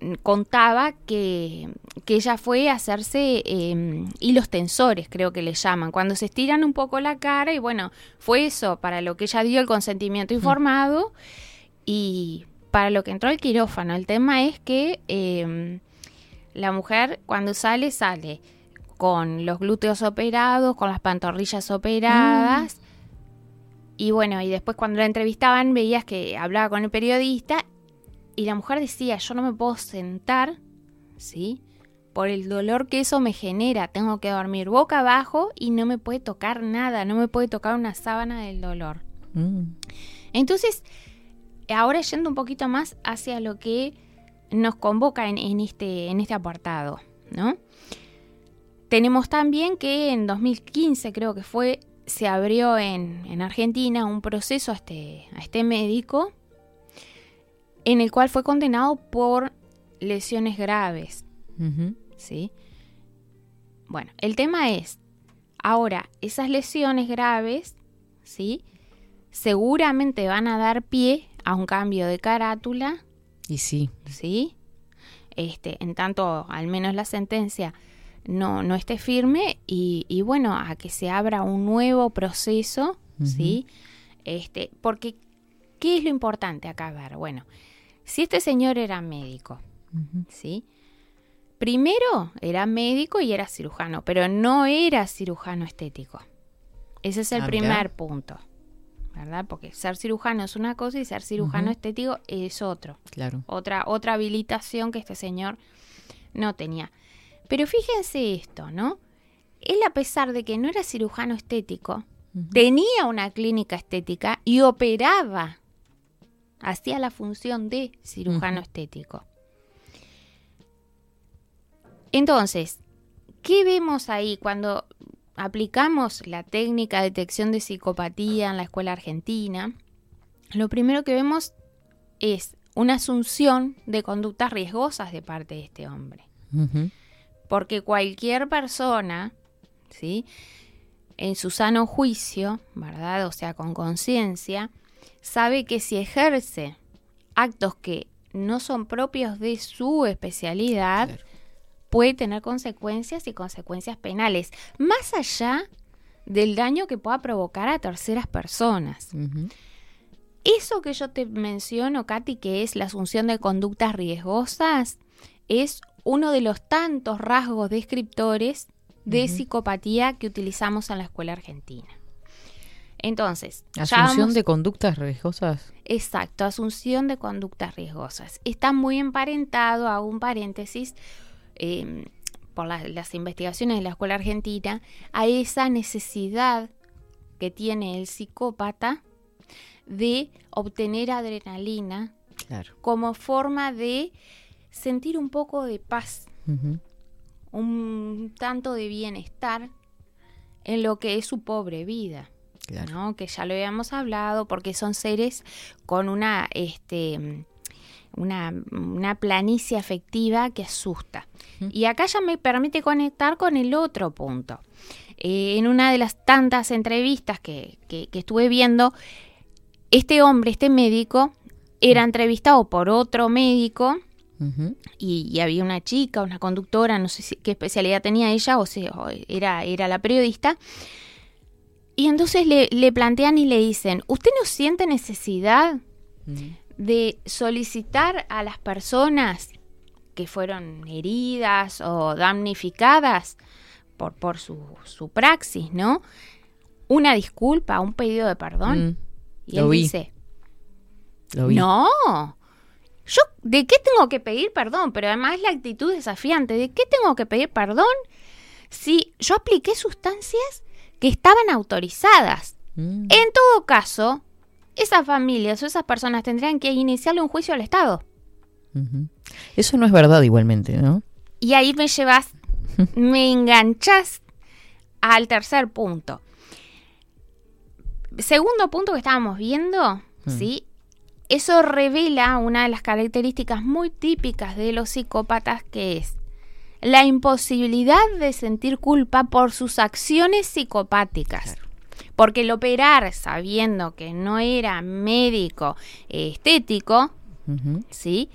mm, contaba que, que ella fue a hacerse eh, hilos tensores, creo que le llaman, cuando se estiran un poco la cara y bueno, fue eso para lo que ella dio el consentimiento informado y para lo que entró al quirófano. El tema es que eh, la mujer cuando sale, sale con los glúteos operados, con las pantorrillas operadas. Y bueno, y después cuando la entrevistaban veías que hablaba con el periodista y la mujer decía, yo no me puedo sentar, ¿sí? Por el dolor que eso me genera, tengo que dormir boca abajo y no me puede tocar nada, no me puede tocar una sábana del dolor. Mm. Entonces, ahora yendo un poquito más hacia lo que nos convoca en, en este, en este apartado, ¿no? Tenemos también que en 2015, creo que fue, se abrió en, en Argentina un proceso a este, a este médico en el cual fue condenado por lesiones graves. ¿sí? Bueno, el tema es, ahora, esas lesiones graves, ¿sí? Seguramente van a dar pie a un cambio de carátula, Y sí. ¿sí? Este, en tanto, al menos la sentencia no, no esté firme y, y bueno, a que se abra un nuevo proceso, ¿sí? Este, porque, ¿qué es lo importante acá ver? Bueno, si este señor era médico, ¿sí? Primero era médico y era cirujano, pero no era cirujano estético. Ese es el Ah, primer punto, ¿verdad? Porque ser cirujano es una cosa y ser cirujano estético es otro. Claro. Otra, otra habilitación que este señor no tenía. Pero fíjense esto, ¿no? Él, a pesar de que no era cirujano estético, tenía una clínica estética y operaba. Hacía la función de cirujano estético. Entonces, ¿qué vemos ahí cuando aplicamos la técnica de detección de psicopatía en la escuela argentina? Lo primero que vemos es una asunción de conductas riesgosas de parte de este hombre. Porque cualquier persona, ¿sí? En su sano juicio, ¿verdad? O sea, con conciencia, sabe que si ejerce actos que no son propios de su especialidad, puede tener consecuencias y consecuencias penales, más allá del daño que pueda provocar a terceras personas. Eso que yo te menciono, Katy, que es la asunción de conductas riesgosas, es uno de los tantos rasgos descriptores de psicopatía que utilizamos en la escuela argentina. Entonces, Asunción vamos- de conductas riesgosas. Exacto, asunción de conductas riesgosas. Está muy emparentado, hago un paréntesis, eh, por la- las investigaciones de la escuela argentina, a esa necesidad que tiene el psicópata de obtener adrenalina Claro. como forma de sentir un poco de paz, un tanto de bienestar en lo que es su pobre vida. Claro. ¿no? Que ya lo habíamos hablado, porque son seres con una, este, una, una planicie afectiva que asusta. Y acá ya me permite conectar con el otro punto. Eh, en una de las tantas entrevistas que, que- que estuve viendo, este hombre, este médico, era entrevistado por otro médico Y, y había una chica, una conductora, no sé si- qué especialidad tenía ella o si o era, era la periodista. Y entonces le, le plantean y le dicen, ¿usted no siente necesidad de solicitar a las personas que fueron heridas o damnificadas por, por su, su praxis, ¿no? Una disculpa, un pedido de perdón. Mm, y lo él vi. dice, Lo vi. no. ¿De qué tengo que pedir perdón? Pero además la actitud desafiante. ¿De qué tengo que pedir perdón si yo apliqué sustancias que estaban autorizadas? Mm. En todo caso, esas familias o esas personas tendrían que iniciarle un juicio al Estado. Eso no es verdad igualmente, ¿no? Y ahí me llevas, me enganchas al tercer punto. Segundo punto que estábamos viendo, ¿sí? Eso revela una de las características muy típicas de los psicópatas que es la imposibilidad de sentir culpa por sus acciones psicopáticas. Porque el operar sabiendo que no era médico eh, estético. ¿sí?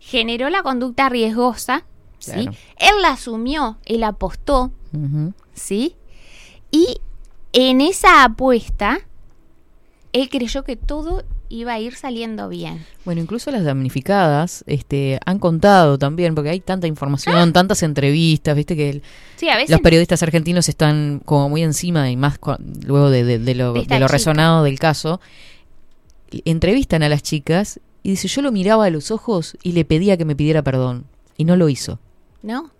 Generó la conducta riesgosa, ¿sí? Él la asumió, él apostó. ¿sí? Y en esa apuesta, él creyó que todo iba a ir saliendo bien. Bueno, incluso las damnificadas este, han contado también, porque hay tanta información, tantas entrevistas, viste que el- Sí, a veces los periodistas argentinos están como muy encima y más luego de, de- de lo, De lo resonado del caso. Entrevistan a las chicas y dice, yo lo miraba a los ojos y le pedía que me pidiera perdón. Y no lo hizo. ¿no?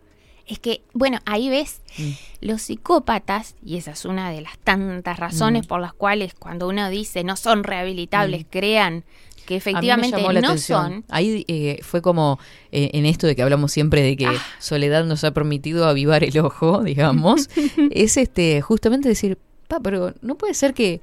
Es que, bueno, ahí ves, Mm. los psicópatas, y esa es una de las tantas razones Mm. por las cuales cuando uno dice no son rehabilitables, crean que efectivamente no atención. son. Ahí eh, fue como eh, en esto de que hablamos siempre de que Ah. Soledad nos ha permitido avivar el ojo, digamos, es este justamente decir, pa, pero no puede ser que,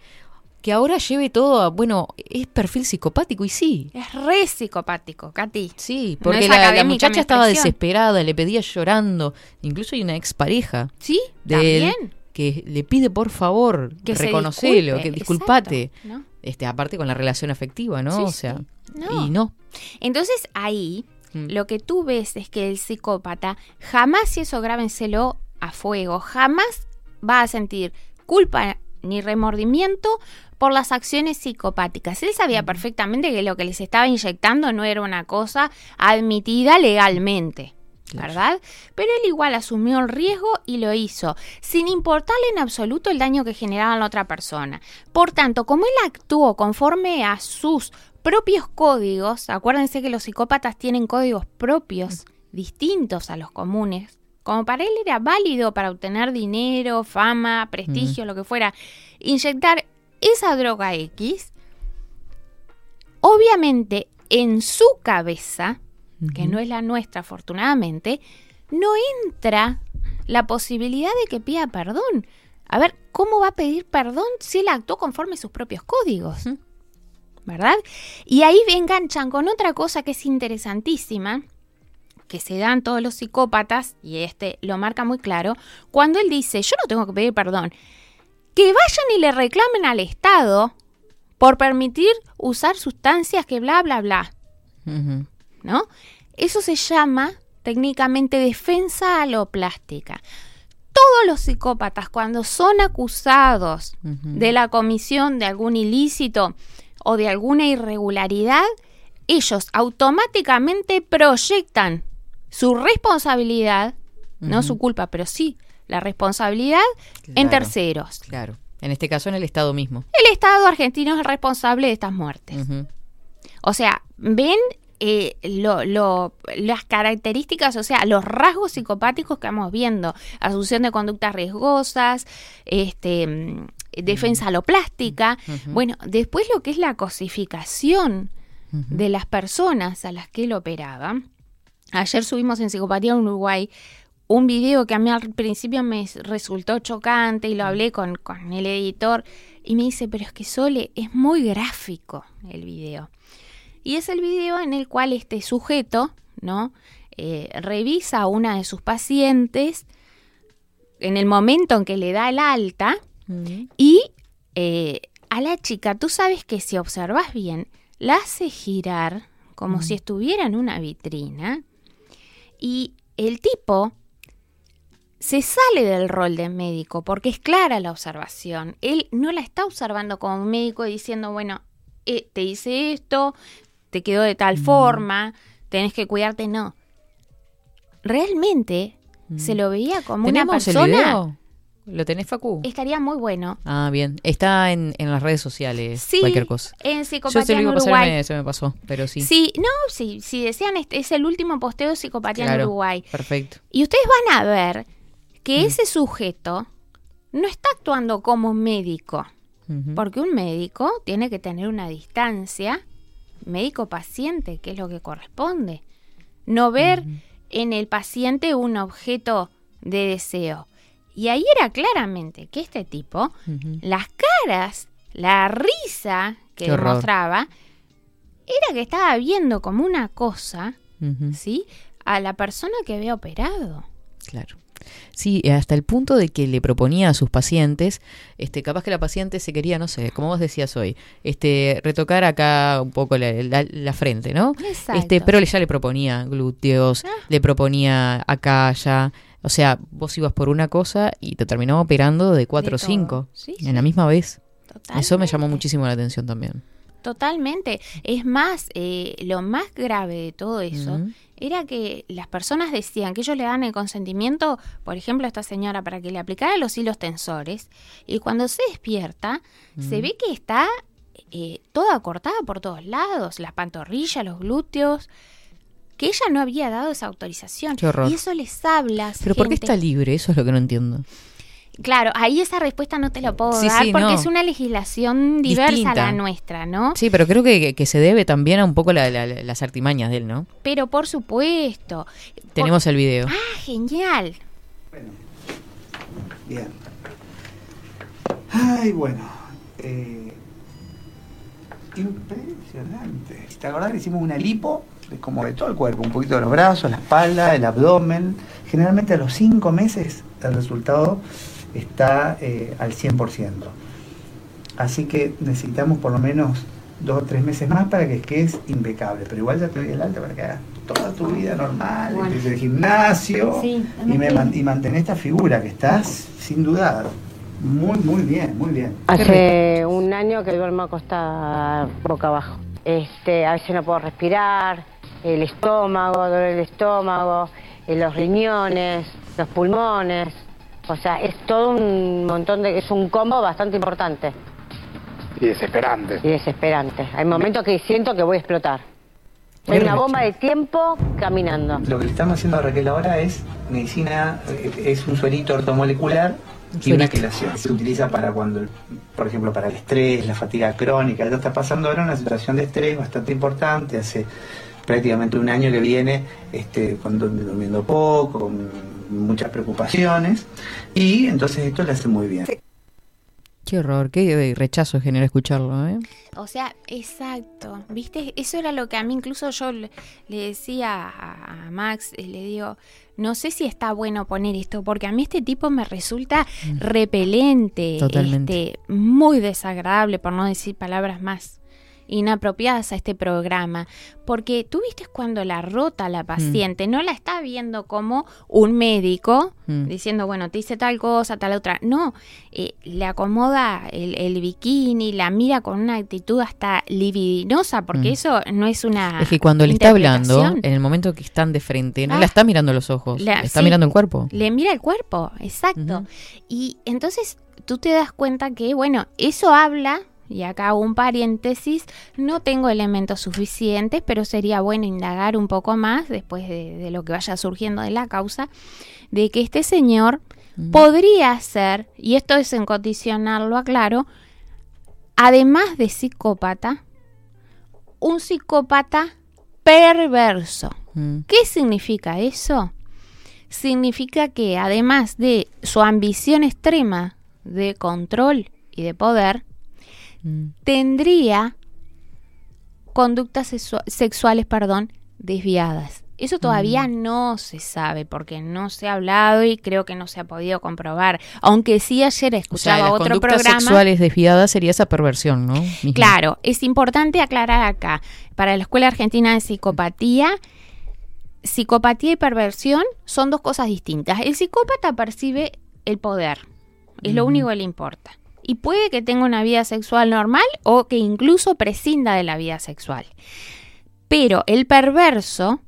que ahora lleve todo a, bueno, es perfil psicopático y sí. Es re psicopático, Katy. Sí, porque la- muchacha estaba desesperada, le pedía llorando. Incluso hay una expareja Sí, de él también. que le pide por favor, Que reconocelo, disculpe, que disculpate. exacto, ¿no? Este, aparte con la relación afectiva, ¿no? Sí, o sea, No. y no. Entonces ahí Mm. lo que tú ves es que el psicópata jamás, y eso grábenselo a fuego, jamás va a sentir culpa ni remordimiento por las acciones psicopáticas. Él sabía perfectamente que lo que les estaba inyectando no era una cosa admitida legalmente. ¿Verdad? Pero él igual asumió el riesgo y lo hizo, sin importarle en absoluto el daño que generaba a la otra persona. Por tanto, como él actuó conforme a sus propios códigos, acuérdense que los psicópatas tienen códigos propios, distintos a los comunes, como para él era válido para obtener dinero, fama, prestigio, lo que fuera, inyectar esa droga X, obviamente en su cabeza, que no es la nuestra afortunadamente, no entra la posibilidad de que pida perdón. A ver, ¿cómo va a pedir perdón si él actuó conforme a sus propios códigos? ¿Verdad? Y ahí enganchan con otra cosa que es interesantísima, que se dan todos los psicópatas, y este lo marca muy claro, cuando él dice, yo no tengo que pedir perdón, que vayan y le reclamen al Estado por permitir usar sustancias que bla, bla, bla. ¿no? Eso se llama técnicamente defensa aloplástica. Todos los psicópatas cuando son acusados de la comisión de algún ilícito o de alguna irregularidad, ellos automáticamente proyectan su responsabilidad, no su culpa, pero sí la responsabilidad en terceros. Claro. En este caso en el Estado mismo. El Estado argentino es el responsable de estas muertes. O sea, ven eh, lo- lo- las características, o sea, los rasgos psicopáticos que vamos viendo. Asunción de conductas riesgosas, este, mm, defensa aloplástica. Ujú. Bueno, después lo que es la cosificación de las personas a las que él operaba. Ayer subimos en Psicopatía en Uruguay un video que a mí al principio me resultó chocante y lo hablé con, con el editor y me dice, pero es que Sole es muy gráfico el video. Y es el video en el cual este sujeto, ¿no? Eh, revisa a una de sus pacientes en el momento en que le da el alta Ujú. y eh, a la chica, tú sabes que si observas bien, la hace girar como si estuviera en una vitrina y el tipo se sale del rol de médico porque es clara la observación. Él no la está observando como médico diciendo, bueno, eh, te hice esto, te quedó de tal forma, tenés que cuidarte, no. Realmente se lo veía como una ¿Tenemos el persona. video? ¿Lo tenés, Facu? Estaría muy bueno. Ah, bien. Está en, en las redes sociales, Sí, cualquier cosa. en Yo Psicopatía se lo en pasar Uruguay. me- se me pasó, pero sí. Sí, no, sí, si desean, este es el último posteo de Psicopatía en Uruguay. Perfecto. Y ustedes van a ver que ese sujeto no está actuando como médico, porque un médico tiene que tener una distancia médico-paciente, que es lo que corresponde. No ver en el paciente un objeto de deseo. Y ahí era claramente que este tipo, las caras, la risa que demostraba, era que estaba viendo como una cosa. ¿sí? a la persona que había operado. Claro. Sí, hasta el punto de que le proponía a sus pacientes, este, capaz que la paciente se quería, no sé, como vos decías hoy, este, retocar acá un poco la, la- la frente, ¿no? Exacto. Este, pero ya le proponía glúteos, le proponía acá, allá. O sea, vos ibas por una cosa y te terminaba operando de cuatro o cinco Sí, en la misma vez. Eso me llamó muchísimo la atención también. Totalmente. Es más, eh, lo más grave de todo eso era que las personas decían que ellos le dan el consentimiento, por ejemplo, a esta señora para que le aplicara los hilos tensores, y cuando se despierta, se ve que está eh, toda cortada por todos lados, las pantorrillas, los glúteos, que ella no había dado esa autorización. Qué horror. Y eso les habla. Pero ¿por qué está libre? Eso es lo que no entiendo. Claro, ahí esa respuesta no te la puedo Sí, dar sí, porque no. es una legislación diversa a la nuestra, ¿no? Sí, pero creo que, que se debe también a un poco la- la- las artimañas de él, ¿no? Pero por supuesto. Tenemos el video. Ah, genial. Bien. Ay, bueno. eh, impresionante. Si te acordás que hicimos una lipo, de como de todo el cuerpo, un poquito de los brazos, la espalda, el abdomen. Generalmente a los 5 meses el resultado está eh, al 100%. Así que necesitamos por lo menos dos o tres meses más para que quedes impecable. Pero igual ya te doy el alta para que hagas toda tu vida normal, Bueno. empieces el gimnasio Sí, y, me y mantener esta figura que estás sin dudar. Muy, muy bien, muy bien. Hace un año que duermo acostada boca abajo. Este, a veces no puedo respirar, el estómago, dolor del estómago, eh, los riñones, los pulmones. O sea, es todo un montón de... es un combo bastante importante Y desesperante. y desesperante. Hay momentos que siento que voy a explotar. Soy una bomba de tiempo caminando. Lo que le estamos haciendo a Raquel ahora es medicina, eh, es un suerito ortomolecular y una quelación. Se utiliza para cuando, por ejemplo, para el estrés, la fatiga crónica. Ella está pasando ahora una situación de estrés bastante importante. Hace prácticamente un año que viene este, con, durmiendo poco, con muchas preocupaciones. Y entonces esto le hace muy bien. Qué horror, qué rechazo genera escucharlo, ¿eh? O sea, exacto. ¿Viste? Eso era lo que a mí incluso yo le, le decía a, a Max, eh, le digo, no sé si está bueno poner esto, porque a mí este tipo me resulta repelente, Totalmente. este, muy desagradable, por no decir palabras más inapropiadas a este programa, porque tú viste cuando la rota la paciente, no la está viendo como un médico Mm. diciendo, bueno, te hice tal cosa, tal otra, no, eh, le acomoda el, el bikini, la mira con una actitud hasta libidinosa, porque Mm. eso no es una... Es que cuando le está hablando, en el momento que están de frente, no Ah. la está mirando los ojos, La- está sí, mirando el cuerpo. Le mira el cuerpo, exacto. Y entonces tú te das cuenta que, bueno, eso habla, y acá hago un paréntesis, no tengo elementos suficientes, pero sería bueno indagar un poco más después de, de lo que vaya surgiendo de la causa, de que este señor podría ser, y esto es en condicional, lo aclaro, además de psicópata, un psicópata perverso. Mm. ¿Qué significa eso? Significa que además de su ambición extrema de control y de poder, Mm. tendría conductas sexua- sexuales, perdón, desviadas. Eso todavía no se sabe porque no se ha hablado y creo que no se ha podido comprobar. Aunque sí ayer O sea, escuchaba las otro conductas programa. sexuales desviadas sería esa perversión, ¿no? Misma. Claro, es importante aclarar acá, para la Escuela Argentina de Psicopatía, psicopatía y perversión son dos cosas distintas. El psicópata percibe el poder, es lo único que le importa. Y puede que tenga una vida sexual normal o que incluso prescinda de la vida sexual. Pero el perverso,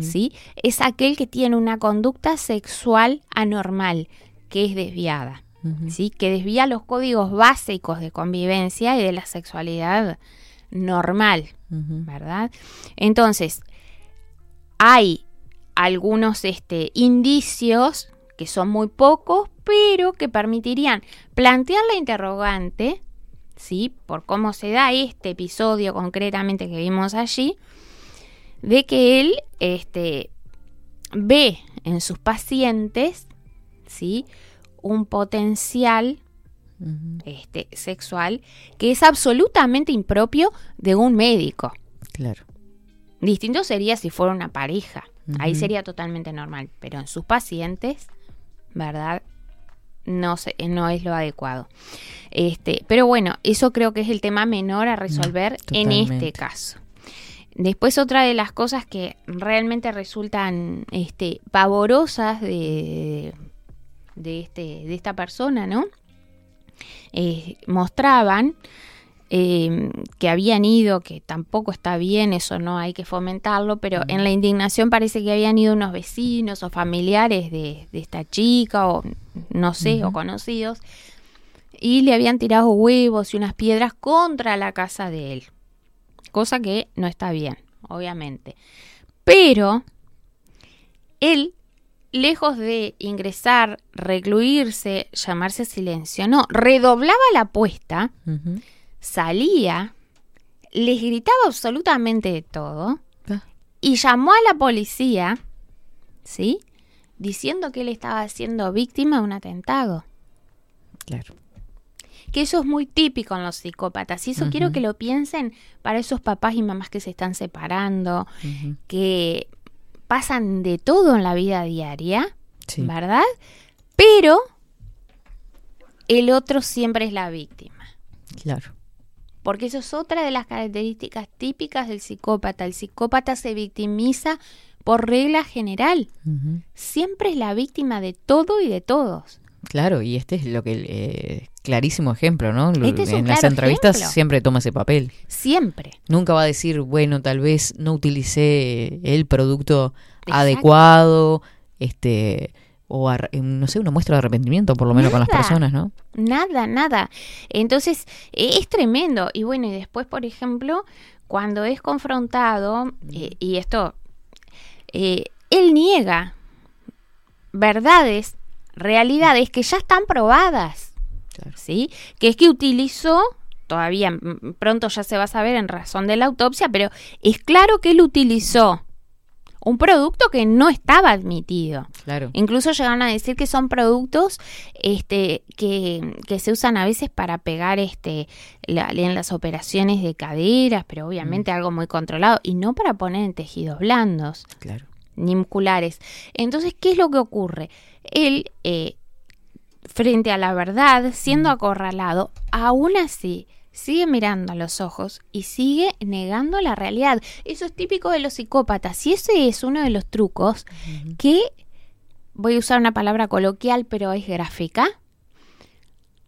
¿sí? Es aquel que tiene una conducta sexual anormal, que es desviada. ¿sí? que desvía los códigos básicos de convivencia y de la sexualidad normal, ¿verdad? Entonces, hay algunos este, indicios que son muy pocos, pero que permitirían plantear la interrogante, ¿sí? Por cómo se da este episodio concretamente que vimos allí, de que él este, ve en sus pacientes, ¿sí? un potencial este, sexual que es absolutamente impropio de un médico. Claro. Distinto sería si fuera una pareja, Ahí sería totalmente normal, pero en sus pacientes, ¿verdad? No, se- no es lo adecuado. Este, pero bueno, eso creo que es el tema menor a resolver en este caso. Después otra de las cosas que realmente resultan este, pavorosas de, de, este, de esta persona, ¿no? Eh, mostraban eh, que habían ido, que tampoco está bien, eso no hay que fomentarlo, pero en la indignación parece que habían ido unos vecinos o familiares de, de esta chica o no sé, o conocidos, y le habían tirado huevos y unas piedras contra la casa de él, cosa que no está bien, obviamente. Pero él, lejos de ingresar, recluirse, llamarse silencio, no, redoblaba la apuesta. Salía, les gritaba absolutamente de todo Ah. y llamó a la policía, ¿sí? Diciendo que él estaba siendo víctima de un atentado. Claro. Que eso es muy típico en los psicópatas. Y eso quiero que lo piensen para esos papás y mamás que se están separando, que pasan de todo en la vida diaria, Sí. ¿verdad? Pero el otro siempre es la víctima. Claro. Porque eso es otra de las características típicas del psicópata. El psicópata se victimiza por regla general. Siempre es la víctima de todo y de todos. Claro, y este es lo que eh, clarísimo ejemplo, ¿no? Este es en las entrevistas ejemplo. siempre toma ese papel. Siempre. Nunca va a decir, bueno, tal vez no utilicé el producto Exacto. adecuado, este, o eh, no sé, una muestra de arrepentimiento, por lo menos con las personas, ¿no? Nada, nada. Entonces, eh, es tremendo. Y bueno, y después, por ejemplo, cuando es confrontado, eh, y esto, eh, él niega verdades, realidades que ya están probadas. ¿Sí? Que es que utilizó, todavía mm, pronto ya se va a saber en razón de la autopsia, pero es claro que él utilizó un producto que no estaba admitido. Claro. Incluso llegan a decir que son productos este, que, que se usan a veces para pegar este, la- en las operaciones de caderas, pero obviamente algo muy controlado, y no para poner en tejidos blandos Claro. ni musculares. Entonces, ¿qué es lo que ocurre? Él, eh, frente a la verdad, siendo acorralado, aún así sigue mirando a los ojos y sigue negando la realidad. Eso es típico de los psicópatas y ese es uno de los trucos que, voy a usar una palabra coloquial, pero es gráfica,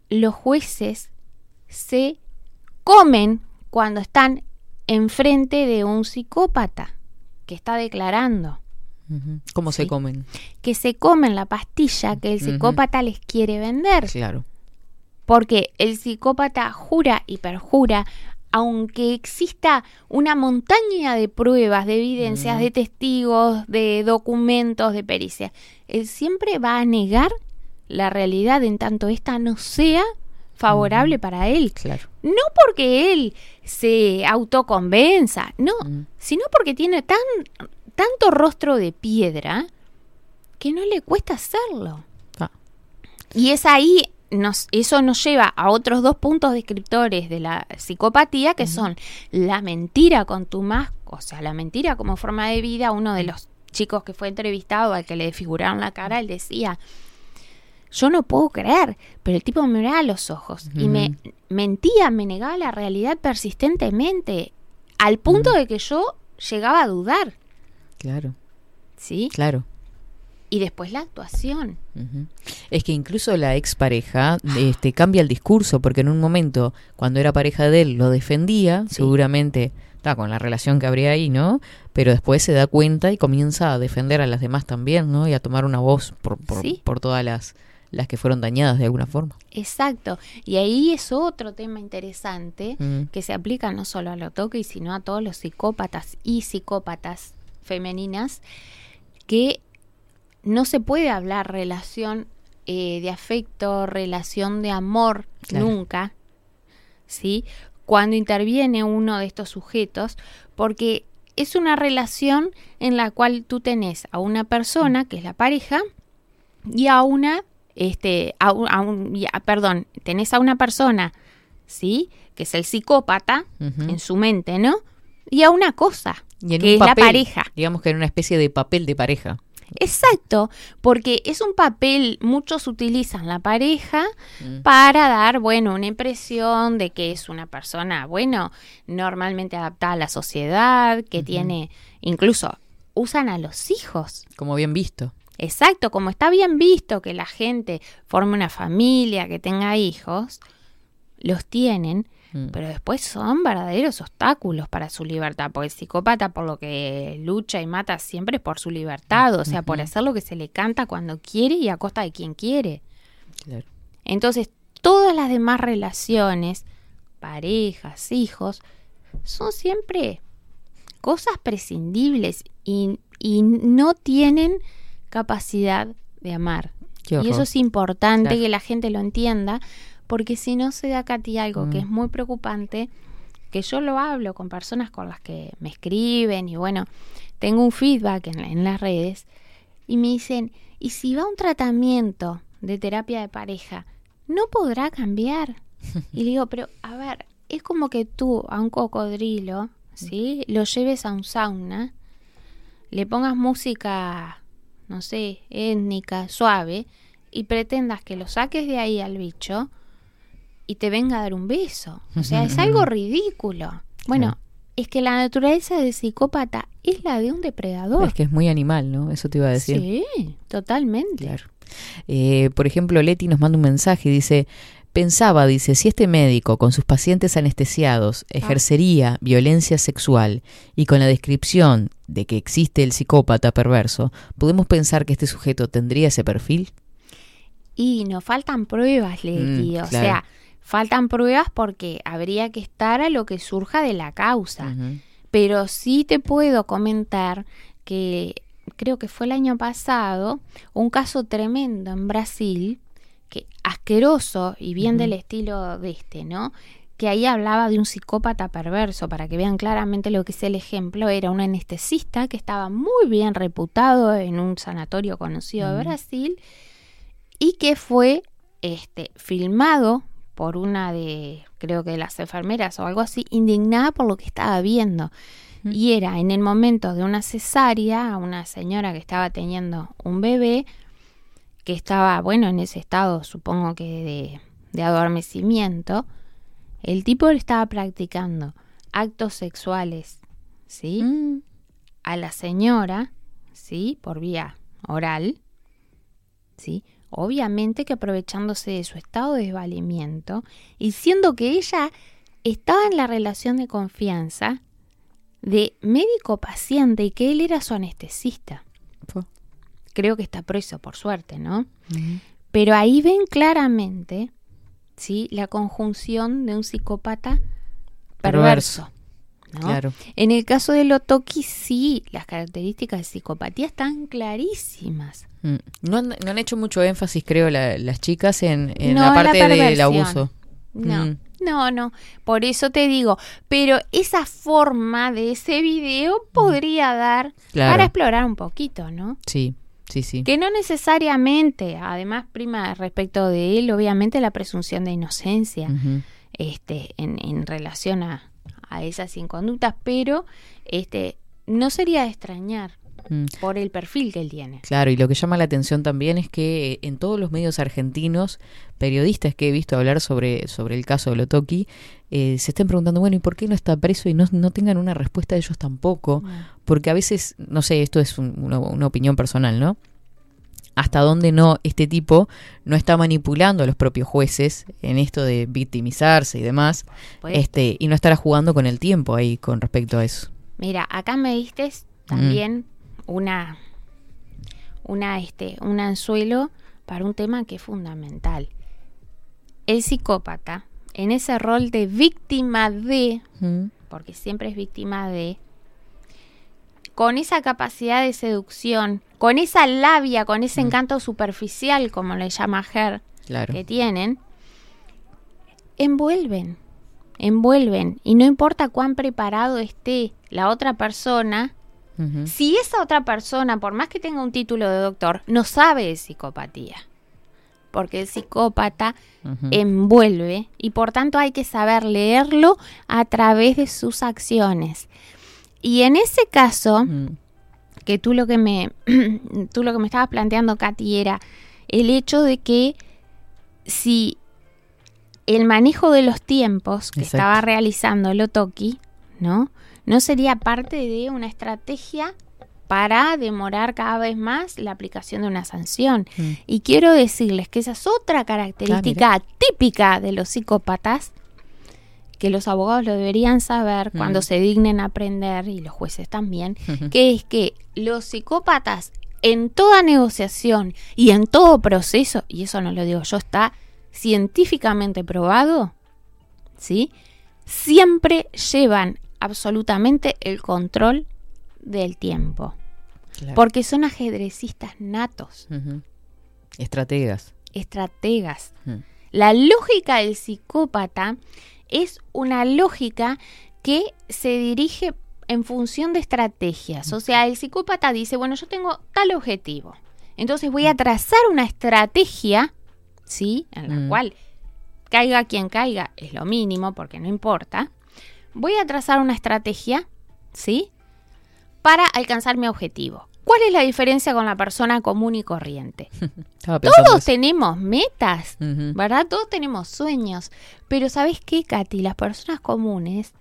los jueces se comen cuando están enfrente de un psicópata que está declarando. ¿Cómo se comen? que se comen la pastilla que el psicópata les quiere vender. Claro. Porque el psicópata jura y perjura, aunque exista una montaña de pruebas, de evidencias, de testigos, de documentos, de pericia, él siempre va a negar la realidad en tanto esta no sea favorable para él. Claro. No porque él se autoconvenza, no, sino porque tiene tan tanto rostro de piedra que no le cuesta hacerlo. Ah. Y es ahí, nos, eso nos lleva a otros dos puntos descriptores de la psicopatía, que son la mentira contumaz, o sea, la mentira como forma de vida. Uno de los chicos que fue entrevistado, al que le desfiguraron la cara, él decía, yo no puedo creer, pero el tipo me miraba a los ojos y me mentía, me negaba la realidad persistentemente, al punto de que yo llegaba a dudar, Claro. ¿sí? Claro. Y después la actuación. Es que incluso la expareja este, cambia el discurso, porque en un momento, cuando era pareja de él, lo defendía, seguramente está con la relación que habría ahí, ¿no? Pero después se da cuenta y comienza a defender a las demás también, ¿no? Y a tomar una voz por, por, Sí. por todas las, las que fueron dañadas de alguna forma. Exacto. Y ahí es otro tema interesante Mm. que se aplica no solo a lo toque, sino a todos los psicópatas y psicópatas femeninas, que no se puede hablar relación eh, de afecto, relación de amor, Claro. nunca, ¿sí? Cuando interviene uno de estos sujetos, porque es una relación en la cual tú tenés a una persona, que es la pareja, y a una, este, a un, a un- y a- perdón, tenés a una persona, ¿sí? Que es el psicópata en su mente, ¿no? y a una cosa, Y que es la pareja. Digamos que en una especie de papel de pareja. Exacto, porque es un papel, muchos utilizan la pareja Mm. para dar, bueno, una impresión de que es una persona, bueno, normalmente adaptada a la sociedad, que tiene, incluso usan a los hijos. Como bien visto. Exacto, como está bien visto que la gente forme una familia, que tenga hijos, los tienen, Mm. pero después son verdaderos obstáculos para su libertad, porque el psicópata por lo que lucha y mata siempre es por su libertad, o sea, por hacer lo que se le canta cuando quiere y a costa de quien quiere. Claro. Entonces, todas las demás relaciones, parejas, hijos, son siempre cosas prescindibles y, y no tienen capacidad de amar. Y eso es importante Claro. que la gente lo entienda, porque si no se da Katy algo que Mm. es muy preocupante, que yo lo hablo con personas con las que me escriben y bueno, tengo un feedback en, en las redes y me dicen, ¿y si va a un tratamiento de terapia de pareja, no podrá cambiar? Y le digo, pero a ver, es como que tú a un cocodrilo, ¿sí? Lo lleves a un sauna, le pongas música, no sé, étnica, suave, y pretendas que lo saques de ahí al bicho y te venga a dar un beso. O sea, es algo ridículo. Bueno, es que la naturaleza del psicópata es la de un depredador. Es que es muy animal, ¿no? Eso te iba a decir. Sí, totalmente. Claro. Eh, por ejemplo, Leti nos manda un mensaje y dice, pensaba, dice, si este médico con sus pacientes anestesiados ejercería violencia sexual y con la descripción de que existe el psicópata perverso, ¿podemos pensar que este sujeto tendría ese perfil? Y nos faltan pruebas, Leti. Mm, o claro. sea, faltan pruebas porque habría que estar a lo que surja de la causa. Pero sí te puedo comentar que creo que fue el año pasado un caso tremendo en Brasil, que asqueroso y bien del estilo de este, ¿no? Que ahí hablaba de un psicópata perverso, para que vean claramente lo que es el ejemplo, era un anestesista que estaba muy bien reputado en un sanatorio conocido de. Brasil y que fue este filmado por una de creo que de las enfermeras o algo así indignada por lo que estaba viendo y era en el momento de una cesárea a una señora que estaba teniendo un bebé que estaba bueno en ese estado supongo que de, de adormecimiento el tipo le estaba practicando actos sexuales sí Mm. a la señora sí por vía oral ¿sí? Obviamente que aprovechándose de su estado de desvalimiento y siendo que ella estaba en la relación de confianza de médico-paciente y que él era su anestesista. Fue. Creo que está preso, por suerte, ¿no? Pero ahí ven claramente, ¿sí? La conjunción de un psicópata perverso. ¿no? Claro. En el caso de Lotoki, sí, las características de psicopatía están clarísimas. Mm. No han, no han hecho mucho énfasis, creo, la- las chicas en, en No, la parte del abuso. No, Mm. no, no. Por eso te digo, pero esa forma de ese video podría dar Claro. para explorar un poquito, ¿no? Sí, sí, sí. Que no necesariamente, además, prima, respecto de él, obviamente la presunción de inocencia este, en, en relación a, a esas inconductas, pero este, no sería de extrañar Mm. por el perfil que él tiene. Claro, y lo que llama la atención también es que eh, en todos los medios argentinos, periodistas que he visto hablar sobre, sobre el caso de Lotoki, eh, se estén preguntando, bueno, ¿y por qué no está preso? Y no, no tengan una respuesta ellos tampoco, porque a veces, no sé, esto es un- una, una opinión personal, ¿no? Hasta dónde no este tipo no está manipulando a los propios jueces en esto de victimizarse y demás, Pues- este y no estará jugando con el tiempo ahí con respecto a eso. Mira, acá me diste también una, una, este, un anzuelo para un tema que es fundamental. El psicópata, en ese rol de víctima de, Mm. porque siempre es víctima de, con esa capacidad de seducción, con esa labia, con ese encanto superficial, como le llama Ger, Claro. que tienen, envuelven, envuelven. Y no importa cuán preparado esté la otra persona, Si esa otra persona, por más que tenga un título de doctor, no sabe de psicopatía. porque el psicópata envuelve y por tanto hay que saber leerlo a través de sus acciones. Y en ese caso, que tú lo que me tú lo que me estabas planteando Katy era el hecho de que si el manejo de los tiempos que Exacto. estaba realizando Lotoki, ¿no? No sería parte de una estrategia para demorar cada vez más la aplicación de una sanción. Mm. Y quiero decirles que esa es otra característica típica de los psicópatas que los abogados lo deberían saber Mm. cuando se dignen a aprender y los jueces también, que es que los psicópatas en toda negociación y en todo proceso, y eso no lo digo yo, está científicamente probado, ¿sí? Siempre llevan absolutamente el control del tiempo. Claro. Porque son ajedrecistas natos. Estrategas. estrategas. Mm. La lógica del psicópata es una lógica que se dirige en función de estrategias. O sea, el psicópata dice, bueno, yo tengo tal objetivo. Entonces voy a trazar una estrategia, ¿sí? En la Mm. cual caiga quien caiga, es lo mínimo porque no importa. Voy a trazar una estrategia, ¿sí? Para alcanzar mi objetivo. ¿Cuál es la diferencia con la persona común y corriente? Todos eso. tenemos metas. ¿verdad? Todos tenemos sueños. Pero ¿sabes qué, Katy? Las personas comunes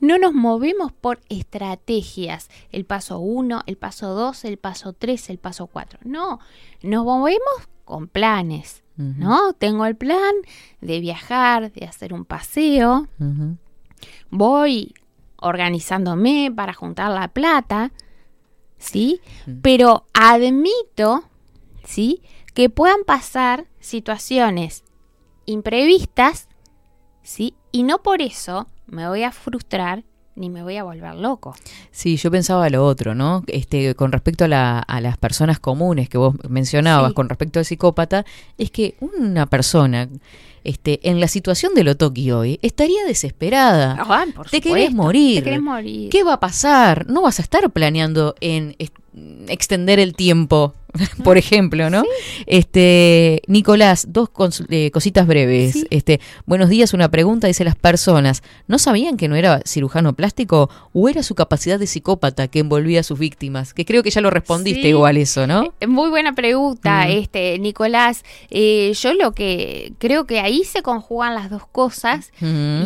no nos movemos por estrategias. El paso 1, el paso 2, el paso 3, el paso 4. No, nos movemos con planes. ¿no? Tengo el plan de viajar, de hacer un paseo. Ujú. Voy organizándome para juntar la plata, ¿sí? Pero admito, ¿sí? Que puedan pasar situaciones imprevistas, ¿sí? Y no por eso me voy a frustrar ni me voy a volver loco. Sí, yo pensaba lo otro, ¿no? Este, con respecto a, la- a las personas comunes que vos mencionabas, Sí. con respecto al psicópata, es que una persona, este, en la situación de Lotoki hoy, estaría desesperada. Ah, por te querés morir. te querés morir. ¿Qué va a pasar? No vas a estar planeando en extender el tiempo, por ejemplo, ¿no? Este, Nicolás, dos eh, cositas breves. Sí. Este, buenos días, una pregunta, dice las personas, ¿no sabían que no era cirujano plástico o era su capacidad de psicópata que envolvía a sus víctimas? Que creo que ya lo respondiste Sí. igual eso, ¿no? Eh, Muy buena pregunta, Mm. este Nicolás. Eh, yo lo que creo que ahí se conjugan las dos cosas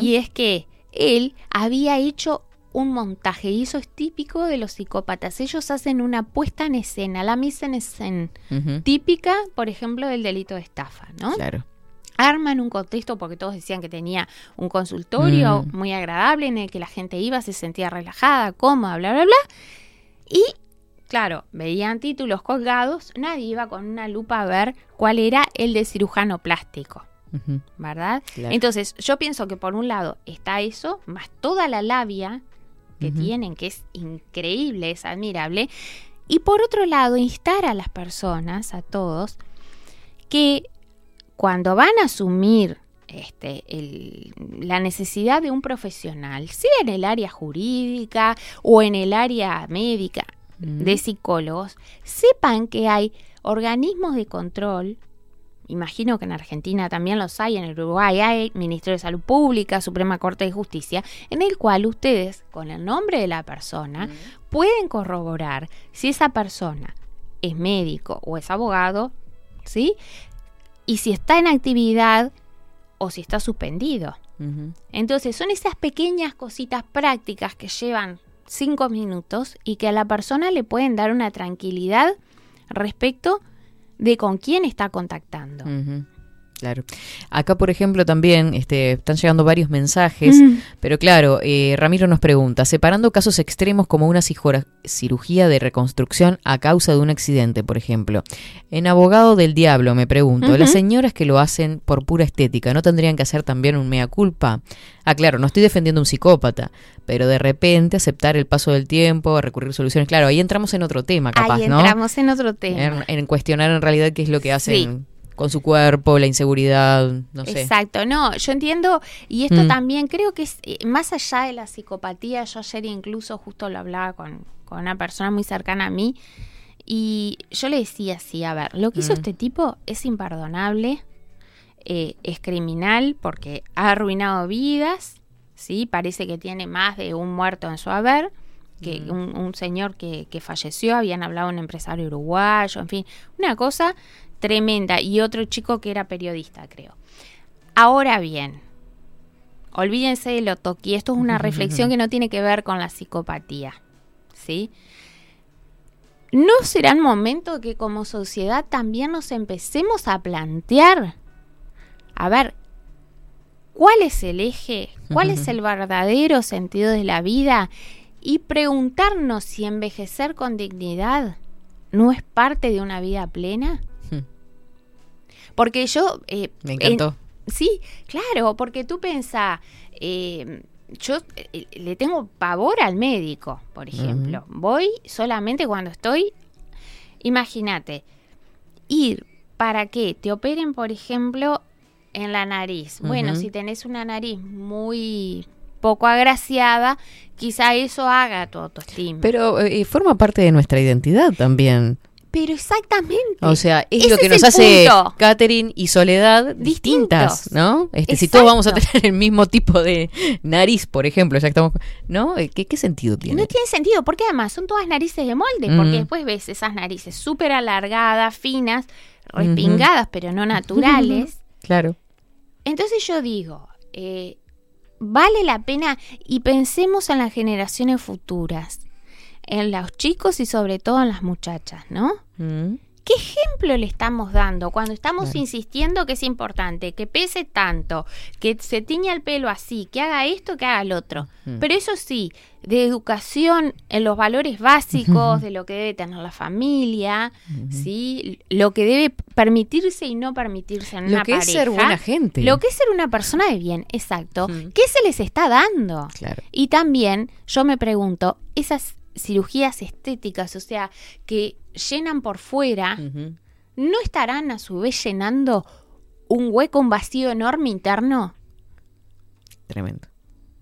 y es que él había hecho un montaje y eso es típico de los psicópatas. Ellos hacen una puesta en escena, la mise en escena típica, por ejemplo, del delito de estafa, ¿no? Claro. Arman un contexto porque todos decían que tenía un consultorio Mm. muy agradable en el que la gente iba, se sentía relajada, cómoda, bla, bla, bla. Y claro, veían títulos colgados, nadie iba con una lupa a ver cuál era el de cirujano plástico. ¿verdad? Claro. Entonces, yo pienso que por un lado está eso, más toda la labia que tienen, que es increíble, es admirable. Y por otro lado, instar a las personas, a todos, que cuando van a asumir este, el- la necesidad de un profesional, sea en el área jurídica o en el área médica de psicólogos, sepan que hay organismos de control. Imagino que en Argentina también los hay, en el Uruguay hay Ministerio de Salud Pública, Suprema Corte de Justicia, en el cual ustedes, con el nombre de la persona, pueden corroborar si esa persona es médico o es abogado, ¿sí? Y si está en actividad o si está suspendido. Entonces, son esas pequeñas cositas prácticas que llevan cinco minutos y que a la persona le pueden dar una tranquilidad respecto de con quién está contactando. Claro. Acá, por ejemplo, también este, están llegando varios mensajes, Mm. pero claro, eh, Ramiro nos pregunta, separando casos extremos como unacijora- cirugía de reconstrucción a causa de un accidente, por ejemplo. En Abogado del Diablo, me pregunto. ¿las señoras que lo hacen por pura estética no tendrían que hacer también un mea culpa? Ah, claro, no estoy defendiendo a un psicópata, pero de repente aceptar el paso del tiempo, recurrir a soluciones, claro, ahí entramos en otro tema, capaz, Ahí ¿no? entramos en otro tema. En, en cuestionar en realidad qué es lo que hacen con su cuerpo, la inseguridad, no sé. Exacto, no, yo entiendo, y esto Mm. también creo que es eh, más allá de la psicopatía, yo ayer incluso justo lo hablaba con, con una persona muy cercana a mí, y yo le decía así, a ver, lo que hizo Mm. este tipo es imperdonable, eh, es criminal porque ha arruinado vidas, ¿sí? Parece que tiene más de un muerto en su haber, que Mm. un, un señor que, que falleció, habían hablado un empresario uruguayo, en fin, una cosa tremenda. Y otro chico que era periodista, creo. Ahora bien, olvídense de lo toqui. Esto es una reflexión que no tiene que ver con la psicopatía. ¿Sí? ¿No será el momento que como sociedad también nos empecemos a plantear? A ver, ¿cuál es el eje? ¿Cuál es el verdadero sentido de la vida? Y preguntarnos si envejecer con dignidad no es parte de una vida plena. Porque yo... eh, Me en- encantó. sí, claro, porque tú pensás, eh, yo eh, le tengo pavor al médico, por ejemplo. Voy solamente cuando estoy, imagínate, ir para que te operen, por ejemplo, en la nariz. Bueno, si tenés una nariz muy poco agraciada, quizá eso haga tu autoestima. Pero eh, forma parte de nuestra identidad también. Pero exactamente. O sea, es Ese lo que nos hace punto. Catherine y Soledad distintas, Distintos. ¿no? Este, si todos vamos a tener el mismo tipo de nariz, por ejemplo, ya estamos, ¿no? Eh, ¿Qué, qué sentido tiene? No tiene sentido, porque además son todas narices de molde, Mm. porque después ves esas narices súper alargadas, finas, respingadas, pero no naturales. Claro. Entonces yo digo, eh, vale la pena y pensemos en las generaciones futuras, en los chicos y sobre todo en las muchachas, ¿no? Mm. ¿Qué ejemplo le estamos dando cuando estamos Claro. insistiendo que es importante, que pese tanto, que se tiña el pelo así, que haga esto, que haga el otro? Mm. Pero eso sí, de educación en los valores básicos, de lo que debe tener la familia, ¿sí? Lo que debe permitirse y no permitirse en Lo una que es pareja. ser buena gente. Lo que es ser una persona de bien, exacto. ¿Qué se les está dando? Claro. Y también yo me pregunto, esas cirugías estéticas, o sea, que llenan por fuera, ¿no estarán a su vez llenando un hueco, un vacío enorme interno? Tremendo.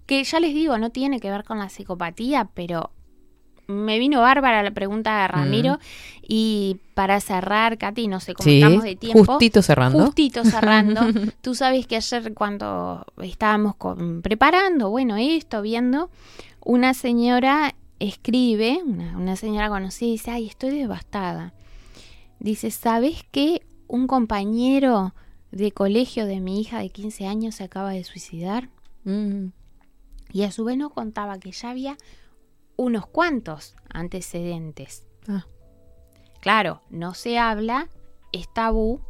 Que ya les digo, no tiene que ver con la psicopatía, pero me vino bárbara la pregunta de Ramiro. Y para cerrar, Katy, no sé cómo Sí, estamos de tiempo. justito cerrando. Justito cerrando. Tú sabes que ayer cuando estábamos con- preparando, bueno, esto, viendo, una señora escribe, una, una señora conocida, y dice, ay, estoy devastada. Dice, ¿sabes qué? Un compañero de colegio de mi hija de 15 años se acaba de suicidar. Mm. Y a su vez nos contaba que ya había unos cuantos antecedentes. Ah. Claro, no se habla, es tabú.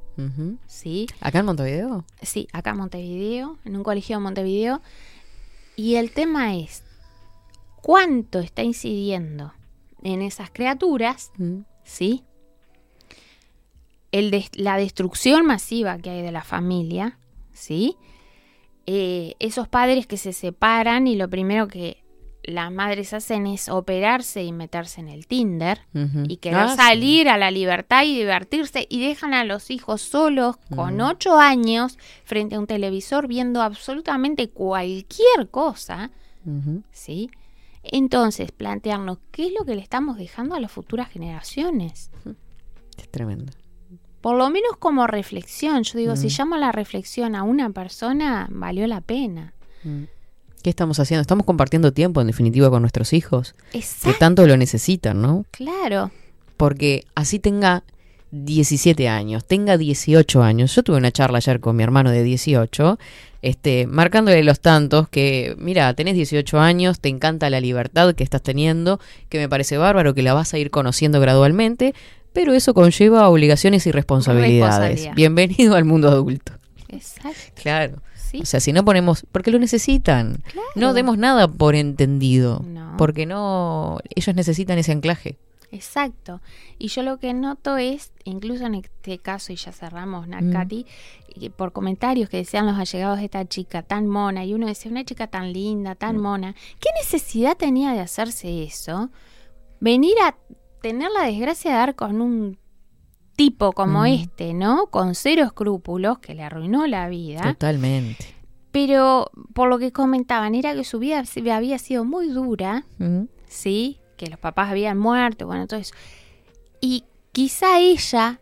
¿sí? ¿Acá en Montevideo? Sí, acá en Montevideo, en un colegio de Montevideo. Y el tema es, ¿cuánto está incidiendo en esas criaturas? ¿Sí? El des- la destrucción masiva que hay de la familia, ¿sí? Eh, esos padres que se separan y lo primero que las madres hacen es operarse y meterse en el Tinder y querer Ah, sí. salir a la libertad y divertirse y dejan a los hijos solos con Mm. ocho años frente a un televisor viendo absolutamente cualquier cosa. ¿sí? Entonces, plantearnos qué es lo que le estamos dejando a las futuras generaciones. Es tremendo. Por lo menos como reflexión. Yo digo, si Mm. llamo a la reflexión a una persona, valió la pena. Mm. ¿Qué estamos haciendo? Estamos compartiendo tiempo, en definitiva, con nuestros hijos. Que Exacto. tanto lo necesitan, ¿no? Claro. Porque así tenga 17 años, tenga 18 años. Yo tuve una charla ayer con mi hermano de 18, este, marcándole los tantos que, mira, tenés 18 años, te encanta la libertad que estás teniendo, que me parece bárbaro, que la vas a ir conociendo gradualmente, pero eso conlleva obligaciones y responsabilidades. Responsabilidad. Bienvenido al mundo adulto. Exacto. Claro. Sí. O sea, si no ponemos, porque lo necesitan. No demos nada por entendido, No. porque no, ellos necesitan ese anclaje. Exacto. Y yo lo que noto es, incluso en este caso, y ya cerramos, Mm. Nakati, y por comentarios que decían los allegados de esta chica tan mona, y uno decía, una chica tan linda, tan Mm. mona, ¿qué necesidad tenía de hacerse eso? Venir a tener la desgracia de dar con un tipo como Mm. este, ¿no? Con cero escrúpulos, que le arruinó la vida. Totalmente. Pero por lo que comentaban, era que su vida había sido muy dura, Mm. ¿sí? Que los papás habían muerto, bueno, todo eso. Y quizá ella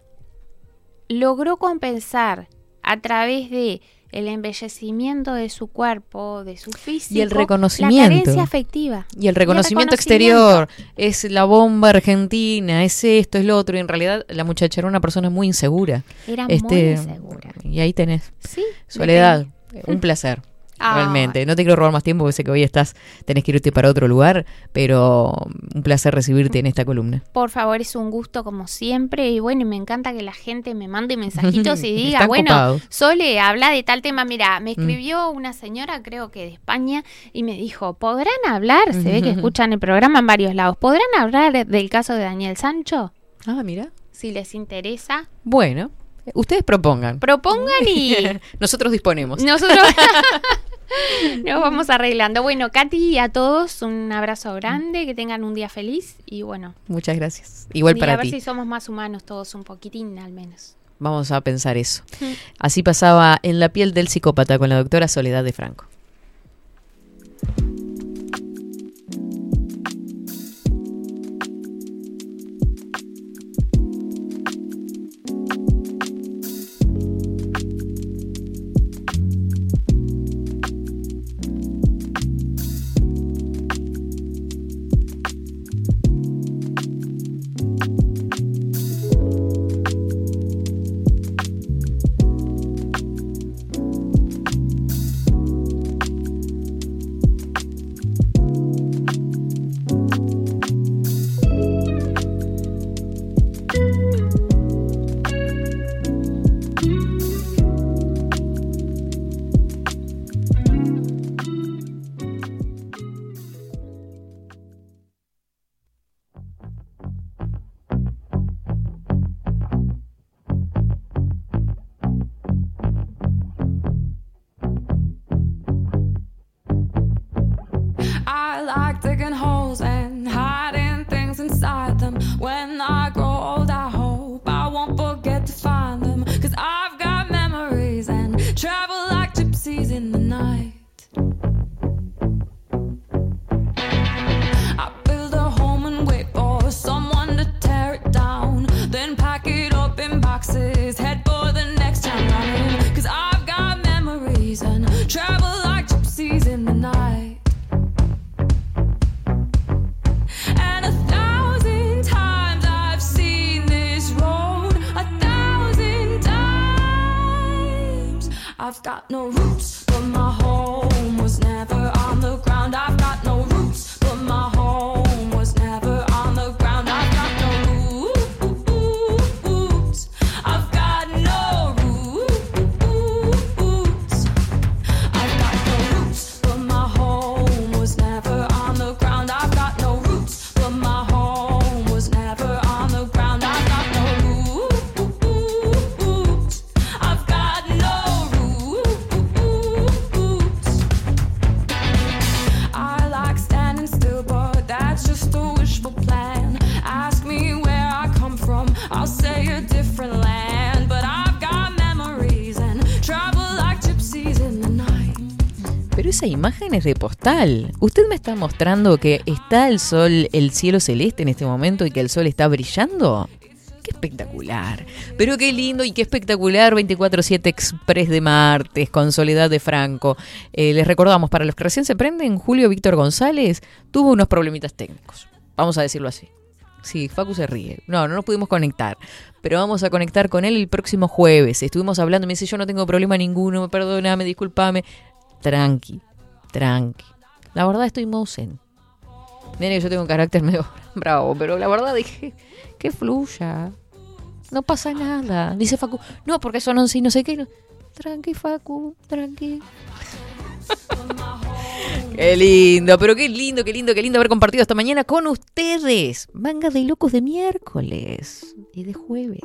logró compensar a través de el embellecimiento de su cuerpo, de su físico, Y el la reconocimiento. carencia afectiva. Y el reconocimiento exterior, es la bomba argentina, es esto, es lo otro. Y en realidad la muchacha era una persona muy insegura. Era muy Este, insegura. Y ahí tenés. Sí, Soledad, un placer. Ah. Realmente. No te quiero robar más tiempo porque sé que hoy estás, tenés que irte para otro lugar, pero un placer recibirte en esta columna. Por favor, es un gusto como siempre. Y bueno, y me encanta que la gente me mande mensajitos y diga, bueno, copados. Sole, habla de tal tema. Mira, me Mm. escribió una señora, creo que de España, y me dijo, ¿podrán hablar? Se ve que escuchan el programa en varios lados. ¿Podrán hablar del caso de Daniel Sancho? Ah, mira. Si les interesa. Bueno, ustedes propongan. Propongan y Nosotros disponemos. nosotros nos vamos arreglando. Bueno, Katy, y a todos un abrazo grande, que tengan un día feliz y bueno. Muchas gracias. Igual para a ver ti. si somos más humanos todos un poquitín al menos. Vamos a pensar eso. Así pasaba en la piel del psicópata con la doctora Soledad de Franco. Pero esa imagen es de postal. Usted me está mostrando que está el sol, el cielo celeste en este momento y que el sol está brillando. Qué espectacular. Pero qué lindo y qué espectacular 24-7 Express de martes con Soledad de Franco. Eh, les recordamos, para los que recién se prenden, Julio Víctor González tuvo unos problemitas técnicos. Vamos a decirlo así. Sí, Facu se ríe. No, no nos pudimos conectar. Pero vamos a conectar con él el próximo jueves. Estuvimos hablando, me dice, yo no tengo problema ninguno, perdóname, discúlpame. Tranqui, tranqui. La verdad estoy zen. Nene, que yo tengo un carácter medio bravo, pero la verdad dije, que fluya. No pasa nada. Dice Facu, no, porque son once y no sé qué. Tranqui, Facu, tranqui. Qué lindo, pero qué lindo, qué lindo, qué lindo haber compartido esta mañana con ustedes. Manga de locos de miércoles y de jueves.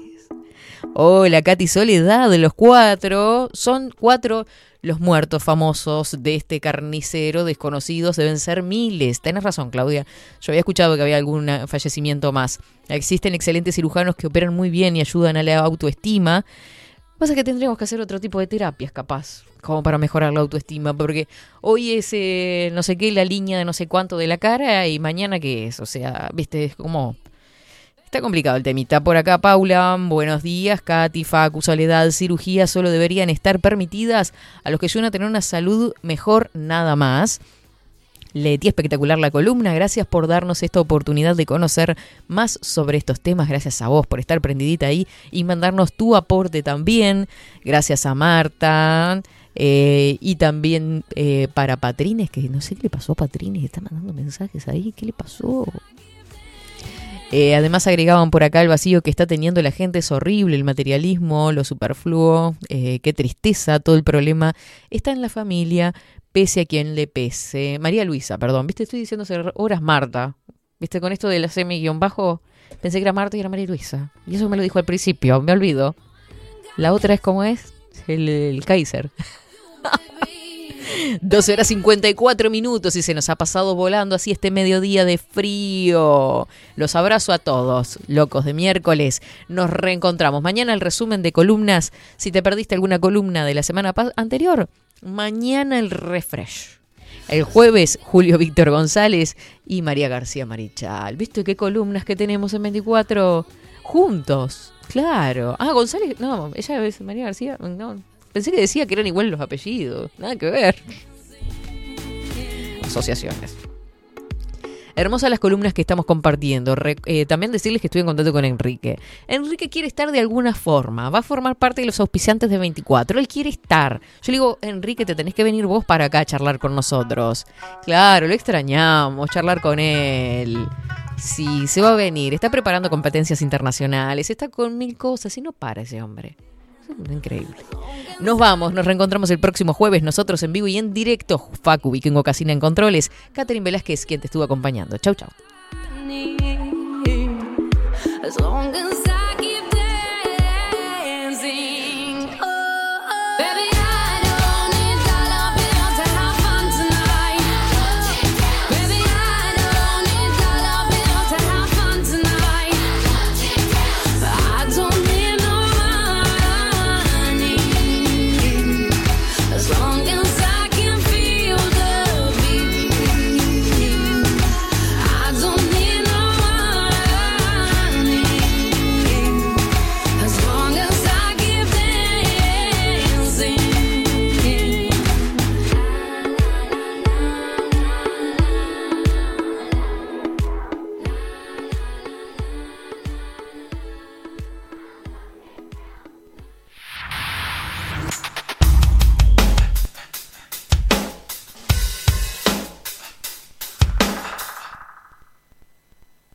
Hola, Katy Soledad, de los cuatro. Son cuatro los muertos famosos de este carnicero desconocidos. Deben ser miles. Tenés razón, Claudia. Yo había escuchado que había algún fallecimiento más. Existen excelentes cirujanos que operan muy bien y ayudan a la autoestima. Pasa que tendríamos que hacer otro tipo de terapias, capaz, como para mejorar la autoestima, porque hoy es eh, no sé qué, la línea de no sé cuánto de la cara y mañana qué es. O sea, viste, es como Está complicado el temita. Por acá, Paula, buenos días. Katy, Facu, Soledad, cirugías solo deberían estar permitidas a los que ayudan a tener una salud mejor, nada más. Leti, espectacular la columna. Gracias por darnos esta oportunidad de conocer más sobre estos temas. Gracias a vos por estar prendidita ahí y mandarnos tu aporte también. Gracias a Marta. Eh, y también eh, para Patrines, que no sé qué le pasó a Patrines, está mandando mensajes ahí. ¿Qué le pasó? Eh, además agregaban por acá el vacío que está teniendo la gente es horrible, el materialismo, lo superfluo, eh, qué tristeza, todo el problema está en la familia, pese a quien le pese. María Luisa, perdón, viste, estoy diciendo horas Marta, viste, con esto de la semi-bajo, pensé que era Marta y era María Luisa. Y eso me lo dijo al principio, me olvido. La otra es como es, el, el Kaiser. 12 horas 54 minutos y se nos ha pasado volando así este mediodía de frío. Los abrazo a todos, locos de miércoles. Nos reencontramos. Mañana el resumen de columnas. Si te perdiste alguna columna de la semana anterior, mañana el refresh. El jueves, Julio Víctor González y María García Marichal. ¿Viste qué columnas que tenemos en 24 juntos? Claro. Ah, González, no, ella es María García, no. Pensé que decía que eran igual los apellidos. Nada que ver. Asociaciones. Hermosas las columnas que estamos compartiendo. Eh, también decirles que estoy en contacto con Enrique. Enrique quiere estar de alguna forma. Va a formar parte de los auspiciantes de 24. Él quiere estar. Yo le digo, Enrique, te tenés que venir vos para acá a charlar con nosotros. Claro, lo extrañamos, charlar con él. Sí, se va a venir. Está preparando competencias internacionales. Está con mil cosas y no para ese hombre. Increíble. Nos vamos, nos reencontramos el próximo jueves, nosotros en vivo y en directo. Facu Vikingo Casina en Controles. Catherine Velázquez, quien te estuvo acompañando. Chau, chau.